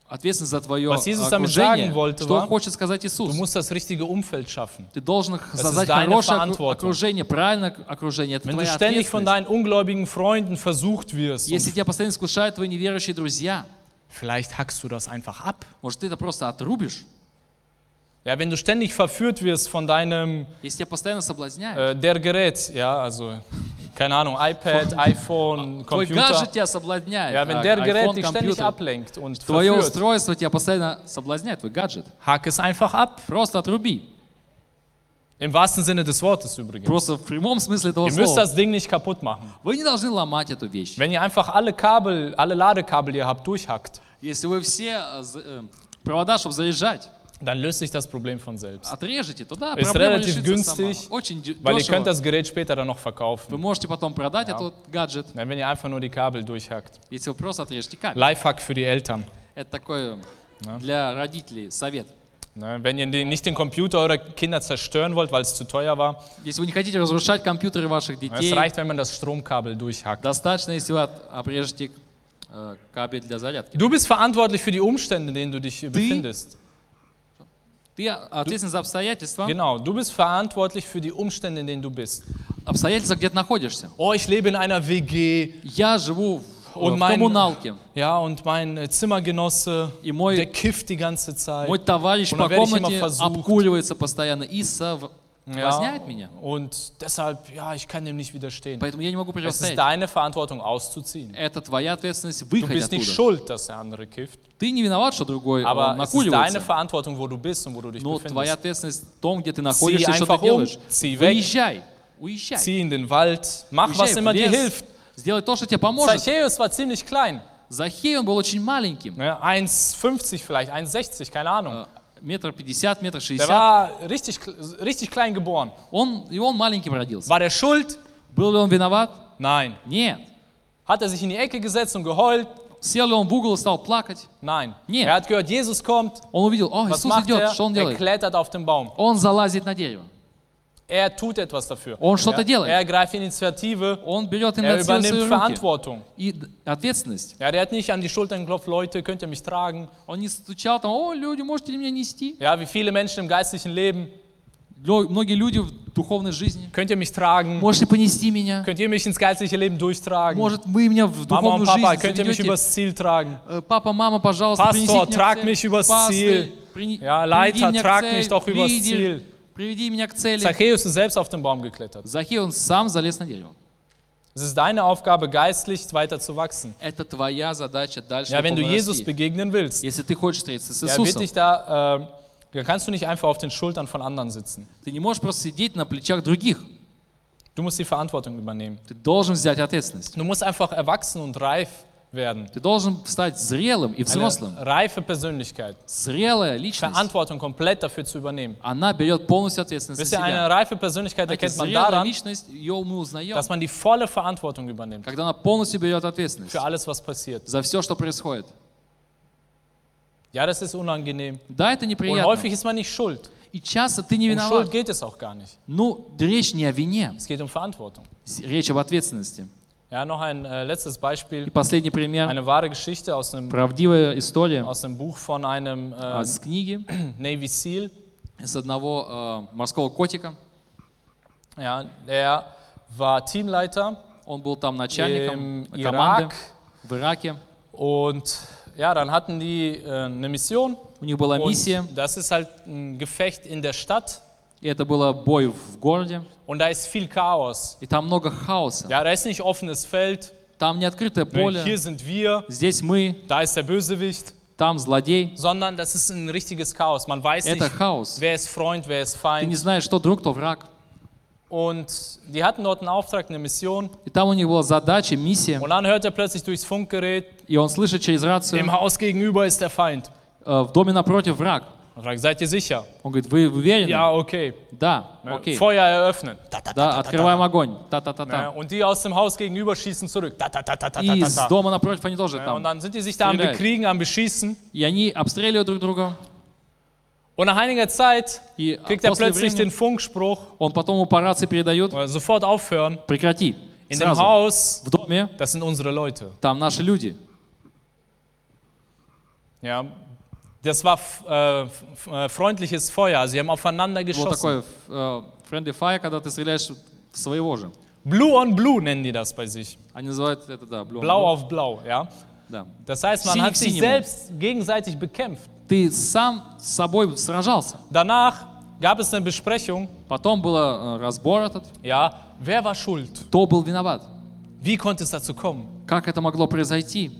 Ответственность за твое Was Jesus damit окружение. wollte, Что war, хочет сказать Du Иисус? musst das richtige Umfeld schaffen. Ты должен создать хорошее окружение, правильное окружение. Это Wenn du твоя ständig von deinen ungläubigen Freunden versucht wirst, Если тебя постоянно искушают твои неверующие друзья, vielleicht hackst du das einfach ab. может, ты это просто отрубишь? Ja, wenn du ständig verführt wirst von deinem Если тебя постоянно соблазняют, äh, der Gerät, ja, also keine Ahnung, iPad, iPhone, твой Computer. гаджет тебя соблазняет, Ja, wenn а, der Gerät iPhone, dich ständig компьютер. ablenkt und Твое verführt, устройство тебя постоянно соблазняет, твой гаджет. hack es einfach ab. Просто отруби. Im wahrsten Sinne des Wortes übrigens. Просто в прямом смысле этого Ihr müsst слова. das Ding nicht kaputt machen. Вы не должны ломать эту вещь. Wenn ihr einfach alle Kabel, alle Ladekabel, die ihr habt, durchhackt, Если вы все э, за- э, провода, чтобы заряжать, dann löst sich das Problem von selbst. отрежете, то да, Ist проблема relativ решится сама. günstig, Очень дё- Weil ihr дешево. könnt das Gerät später dann noch Вы verkaufen. можете потом продать этот гаджет, Ja, wenn ihr einfach nur die Kabel durchhackt. если вы просто отрежете кабель. Lifehack für die Eltern. Это такой э, для родителей совет. Ne, wenn ihr den, nicht den Computer eurer Kinder zerstören wollt, weil es zu teuer war, Если вы не хотите разрушать компьютеры ваших es детей, reicht, wenn man das Stromkabel durchhackt. достаточно, если вы от- обрежете э, кабель для зарядки. Du bist verantwortlich für die Umstände, in denen du dich befindest. Ты ответственен за обстоятельства, Genau, du bist verantwortlich für die Umstände, in denen du bist. обстоятельства, где ты находишься. Oh, ich lebe in einer WG Я живу в, Und в mein- коммуналке, ja, und mein äh, Zimmergenosse, и мой, der kifft die ganze Zeit. мой товарищ Und по dann werde ich immer комнате versucht. обкуривается постоянно и соблазняет Ja, меня. und deshalb, ja, ich kann dem nicht widerstehen. Поэтому я не могу Es ist противостоять. deine Verantwortung auszuziehen. Это твоя ответственность Du выходить bist nicht оттуда. schuld, dass der andere kifft, Ты не виноват, что другой э, aber es ist deine накуривается. Verantwortung, wo du bist und wo du dich Но твоя befindest. ответственность в том, где ты находишься, и что einfach ты um, делаешь. zieh weg. Уезжай. Уезжай. Zieh in den Wald, mach, Уезжай was в immer dir лес. hilft. Сделай то, что тебе поможет. Zachäus war ziemlich klein. Захей, он был очень маленьким. Ne? 1,50 vielleicht, 1,60, keine Ahnung. Э, Метр пятьдесят, метр Der шестьдесят. war richtig, richtig klein geboren. Он, и он маленьким родился. War der schuld? Был ли он виноват? Nein. Нет. Hat er sich in die Ecke gesetzt und geheult? Сел ли он в угол и стал плакать? Nein. Нет. Er hat gehört, Jesus kommt. Он увидел, о, Was Иисус macht идет, er? что он Er делает? klettert auf den Baum. Он залазит на дерево. Er tut etwas dafür. Он что-то делает. Er ergreift Initiative. Он берет Er инициативу в свои übernimmt руки. Verantwortung. И ответственность. Ja, der hat nicht an die Schultern geklopft, Leute, könnt ihr mich tragen? Он не стучал там, о, люди, можете ли меня нести? Ja, wie viele Menschen im geistlichen Leben, Лё- Многие люди в духовной жизни. könnt ihr mich tragen? Можете понести меня? Könnt ihr mich ins geistliche Leben durchtragen? Может, вы меня в Mama und духовную Papa, жизнь könnt ihr mich заведете? übers Ziel tragen? Э, Папа, мама, пожалуйста, Pastor, принесите меня trag к цели. mich übers Пастырь, Ziel. прини- Ja, приведи Leiter, меня к trag цели. mich doch übers Лидер, Ziel. Приведи меня к цели. Zachäus ist selbst auf den Baum geklettert. Захей, он сам залез на дерево. Es ist deine Aufgabe, geistlich weiter zu wachsen. Это твоя задача дальше Ja, wenn du духовно Jesus расти. begegnen willst, Если ты хочешь встретиться с ja, wird Иисусом, dich da, äh, da kannst du nicht einfach auf den Schultern von anderen sitzen. ты не можешь просто сидеть на плечах других. Du musst die Verantwortung übernehmen. Ты должен взять ответственность. Du musst einfach erwachsen und reif werden. Ты должен стать зрелым и взрослым. Eine reife Persönlichkeit. Зрелая личность, Verantwortung komplett dafür zu übernehmen. она берет полностью ответственность Wisst ihr, eine reife Persönlichkeit erkennt man daran, личность, ее мы узнаем, dass man die volle Verantwortung übernimmt когда она полностью берет ответственность für alles, was passiert. за все, что происходит. Ja, das ist unangenehm. Да, это Und неприятно. häufig ist man nicht schuld. И часто ты не Um Schuld виноват. geht es auch gar nicht. Ну, речь не о вине, Es geht um Verantwortung. речь об ответственности. Ja, noch ein äh, letztes И Beispiel. последний пример. Eine wahre Geschichte aus einem, Правдивая история aus einem Buch von einem äh, с книги Navy SEAL. с одного э, морского котика. Ja, der war Teamleiter Он был там начальником im команды Irak. в Ираке. Und ja, dann hatten die äh, eine Mission. У них была миссия, Und das ist halt ein Gefecht in der Stadt. И это было бой в городе. Und da ist viel Chaos. И там много хаоса. Ja, da ist nicht offenes Feld. Там не открытое Hier поле. sind wir, Здесь мы, da ist der Bösewicht. там злодей. Sondern das ist ein richtiges Chaos. Man weiß Это nicht, хаос. wer ist Freund, wer ist Ты не Feind. знаешь, что друг, кто враг. Und die hatten dort einen Auftrag, eine Mission. И там у них была задача, миссия. Und dann hört er plötzlich durchs Funkgerät, И он слышит через рацию, im Haus gegenüber ist der Feind. э, в доме напротив враг. Und fragt, seid ihr sicher? Он говорит, вы уверены? Ja, okay. Да, Ja, окей. Feuer eröffnen. Ta, ta, ta, Да, ta, ta, открываем ta. огонь. Ja, Та-та-та-та. und die aus dem Haus gegenüber schießen zurück. Ta, ta, ta, ta, ta, И ta, с ta. дома напротив они тоже Ja, und там. dann sind die sich da am Стреляют. Bekriegen, am Beschießen. И они обстреливают друг друга. Und nach einiger Zeit И kriegt er после plötzlich den времени Funkspruch, он потом ему по рации передает, äh, sofort aufhören. прекрати. In dem Сразу. Haus, В доме das sind unsere Leute. там наши люди. Ja, das war f- äh, f- äh, freundliches Feuer. Sie haben aufeinander Вот geschossen. такой э, friendly fire, когда ты стреляешь в своего же. Blue on Blue nennen die das bei sich. Они называют это, да, blue on Blau blue. auf Blau, ja. Да. Das heißt, man Синий hat к sich синему. selbst gegenseitig bekämpft. Ты сам с собой сражался. Danach gab es eine Besprechung, Потом был э, разбор этот. ja, wer war schuld? Кто был виноват? Wie konnte es dazu kommen? Как это могло произойти?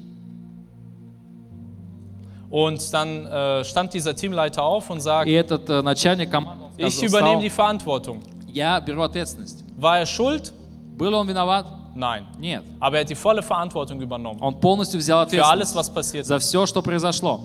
Und dann äh, stand dieser Teamleiter auf und sagt, И этот э, начальник команды он ich сказал, übernehme стал, die Verantwortung. я беру ответственность. War er schuld? Был он виноват? Nein. Нет. Aber er hat die volle Verantwortung übernommen. Он полностью взял Für alles, ответственность was passiert за ist. все, что произошло.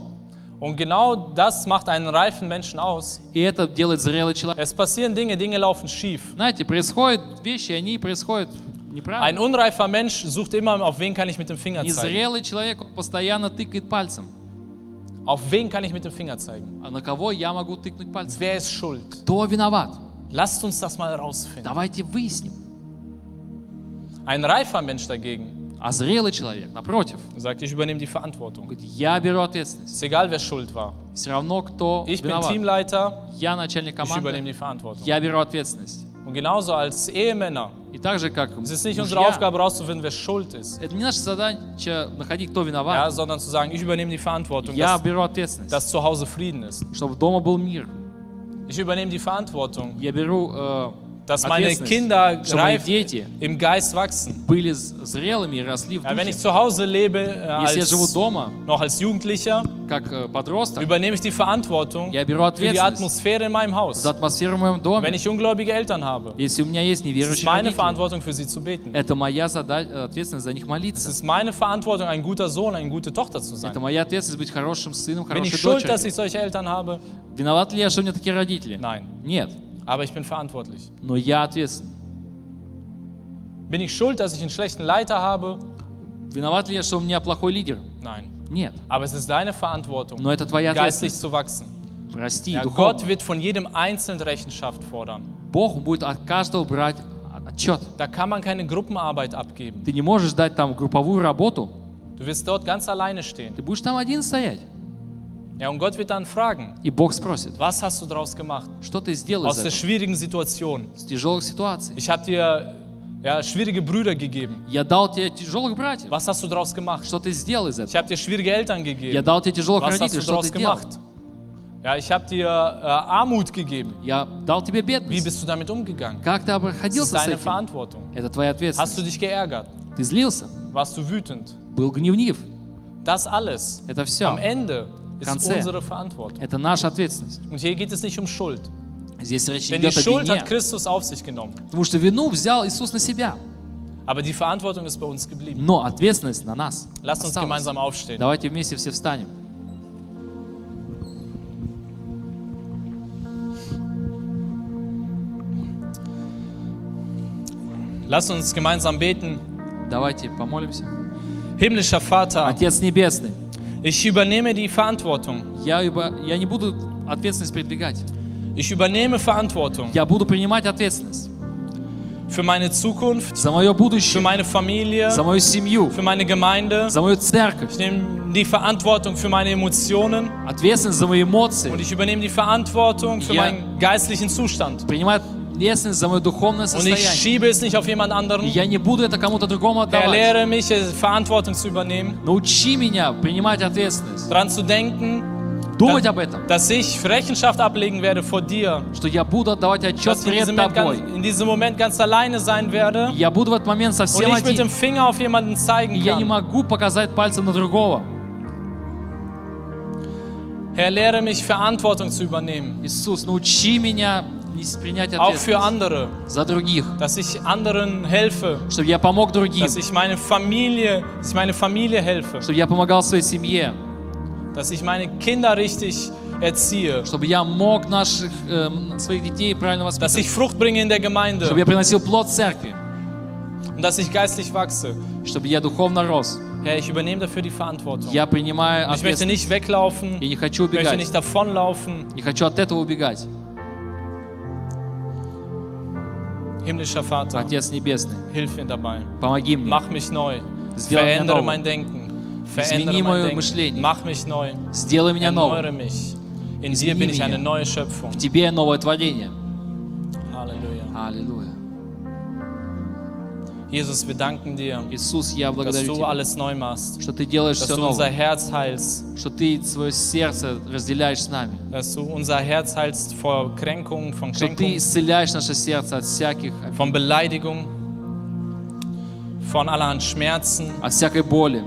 Und genau das macht einen reifen Menschen aus. И это делает зрелый человек. Es passieren Dinge, Dinge laufen schief. Знаете, происходят вещи, они происходят Ein неправильно. unreifer Mensch sucht immer, auf wen kann ich mit dem Finger zeigen. Незрелый человек он постоянно тыкает пальцем. Auf wen kann ich mit dem Finger zeigen? А на кого я могу тыкнуть пальцем? Wer ist schuld? Кто виноват? Lasst uns das mal rausfinden. Давайте выясним. Ein reifer Mensch dagegen А зрелый человек, напротив, sagt, ich übernehme die Verantwortung. говорит, я беру ответственность. Ist egal, wer schuld war. Все равно, кто Ich bin виноват. Teamleiter, Я начальник ich übernehme команды, die Verantwortung. я беру ответственность. Und genauso als Ehemänner. И так же, как Es ist nicht unsere мужья, Aufgabe herauszufinden, wer schuld ist, это не наша задача находить, кто ja, виноват. sondern zu sagen, ich übernehme die Verantwortung, Я dass, беру ответственность, dass zu Hause Frieden ist. чтобы дома был мир. Ich übernehme die Verantwortung, Я беру э, dass meine ответственность, Kinder что мои reif дети im Geist wachsen. были з- зрелыми и росли в Ja, wenn духе. ich zu Hause lebe, äh, Если я живу als, дома, noch als Jugendlicher, как э, подросток, übernehme ich die Verantwortung я беру für die ответственность Atmosphäre in meinem Haus. за атмосферу в моем Wenn доме. ich ungläubige Eltern habe, Если у меня есть es ist неверующие meine родители, Verantwortung für sie zu beten. это моя задача, ответственность за них Es молиться. ist meine Verantwortung, ein guter Sohn, eine gute Tochter zu Это sein. моя ответственность быть хорошим сыном, Bin ich хорошей schuld, dass дочерью. ich solche Eltern habe? Виноват ли я, что у меня такие родители? Nein. Нет. Aber ich bin verantwortlich. Но я ответственен. Bin ich schuld, dass ich einen schlechten Leiter habe? Виноват ли я, что у меня плохой лидер? Nein. Нет. Aber es ist deine Verantwortung, Но это твоя geistlich ответственность. zu wachsen. Расти Ja, духовно. Gott wird von jedem Einzelnen Rechenschaft fordern. Бог будет от каждого брать отчет. Da kann man keine Gruppenarbeit abgeben. Ты не можешь дать там групповую работу, Du wirst dort ganz alleine stehen. ты будешь там один стоять. Ja, und Gott wird dann fragen, И Бог спросит, was hast du daraus gemacht? что ты сделал Aus из der этого, schwierigen Situation. с тяжелых ситуаций. Ich habe dir ja, schwierige Brüder gegeben. Я дал тебе тяжелых братьев. Was hast du daraus gemacht? Что ты сделал из Ich этого? habe dir schwierige Eltern Я gegeben. дал тебе тяжелых Was hast родителей. du Что daraus ты делал? gemacht? Ja, ich habe dir äh, Armut gegeben. Я дал тебе Wie бедность. bist du damit umgegangen? Как ты Das ist обходился с deine этим? Verantwortung. Это твоя Hast du ответственность. dich geärgert? Ты злился, Warst du wütend? был гневнив. Das alles Это am все. Ende Verantwortung. Это наша ответственность. Um. Здесь речь идет о вине. Потому что вину взял Иисус на себя. Aber die Verantwortung ist bei uns geblieben. Но ответственность на нас. Lasst uns gemeinsam aufstehen. Давайте вместе все встанем. Lasst uns gemeinsam beten. Давайте помолимся. Himmlischer Vater, Отец Небесный, ich übernehme die Verantwortung. я, über- я не буду ответственность передвигать. Ich übernehme Verantwortung Я буду принимать ответственность für meine Zukunft, за мое für будущее, meine Familie, за мою семью, für meine Gemeinde. за мою церковь, Ich nehme die Verantwortung für meine Emotionen ответственность за мои und эмоции, ich übernehme die Verantwortung für Ja. meinen geistlichen Zustand. принимаю ответственность за мое духовное Und ich состояние. schiebe es nicht auf jemand И anderen. я не буду это кому-то другому Herr, отдавать. lehre mich, äh, Verantwortung zu übernehmen, Научи меня принимать ответственность, daran zu denken, думать об этом, dass ich Rechenschaft ablegen werde vor dir, что я буду отдавать отчет dass ich in перед diesem, Moment тобой. ganz, in diesem Moment ganz alleine sein werde Я буду в этот момент und совсем nicht mit один. dem Finger auf jemanden И zeigen я не kann. могу показать пальцем на другого. Herr, lehre mich, Verantwortung zu übernehmen, Иисус, научи меня нес- принять auch für ответственность andere, за других, dass ich anderen helfe, чтобы я помог другим, dass ich meine Familie, dass ich meine Familie helfe, чтобы я помогал своей семье, dass ich meine Kinder richtig erziehe, чтобы я мог наших, эм, своих детей правильно dass воспитывать, ich Frucht bringe in der чтобы Gemeinde я приносил плод церкви, und dass ich geistlich wachse. чтобы я духовно рос. Herr, ich übernehme dafür die Verantwortung. Я принимаю Ich möchte ответственность. nicht weglaufen, Я не хочу ich möchte убегать. nicht davonlaufen. Не хочу от этого убегать. Himmlischer Vater, Отец Небесный, hilf mir dabei. помоги мне. Mach mich neu. Сделай меня Verändere новым. mein Denken. Измени Verändere mein мое Denken. мышление. Mach mich neu. Сделай меня Erneuere новым. mich. In Измени dir bin ich меня. eine neue Schöpfung. В тебе новое творение. Halleluja. Аллилуйя. Jesus, wir danken dir, Иисус, я dass благодарю du Тебя, alles neu machst. что Ты делаешь Dass все du unser новое, Herz heilst. что Ты свое сердце разделяешь с нами, Dass du unser Herz heilst vor Kränkungen, von что Ты Kränkungen, исцеляешь наше сердце от всяких, von Beleidigung, von allerhand Schmerzen. от всякой боли.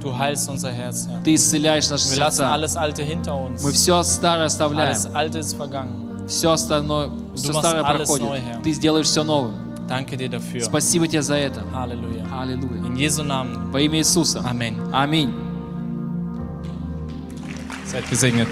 Du heilst unser Herz, Herr. Ты исцеляешь наши Wir lassen сердца. alles Alte hinter uns. Мы все старое оставляем, Alles Alte ist vergangen. все остальное, все machst старое alles проходит. neu, Herr. Ты сделаешь все новым. Danke dir dafür. Спасибо Тебе за это. Halleluja. Аллилуйя. In Jesu Namen. Во имя Иисуса. Amen. Аминь. Seid gesegnet.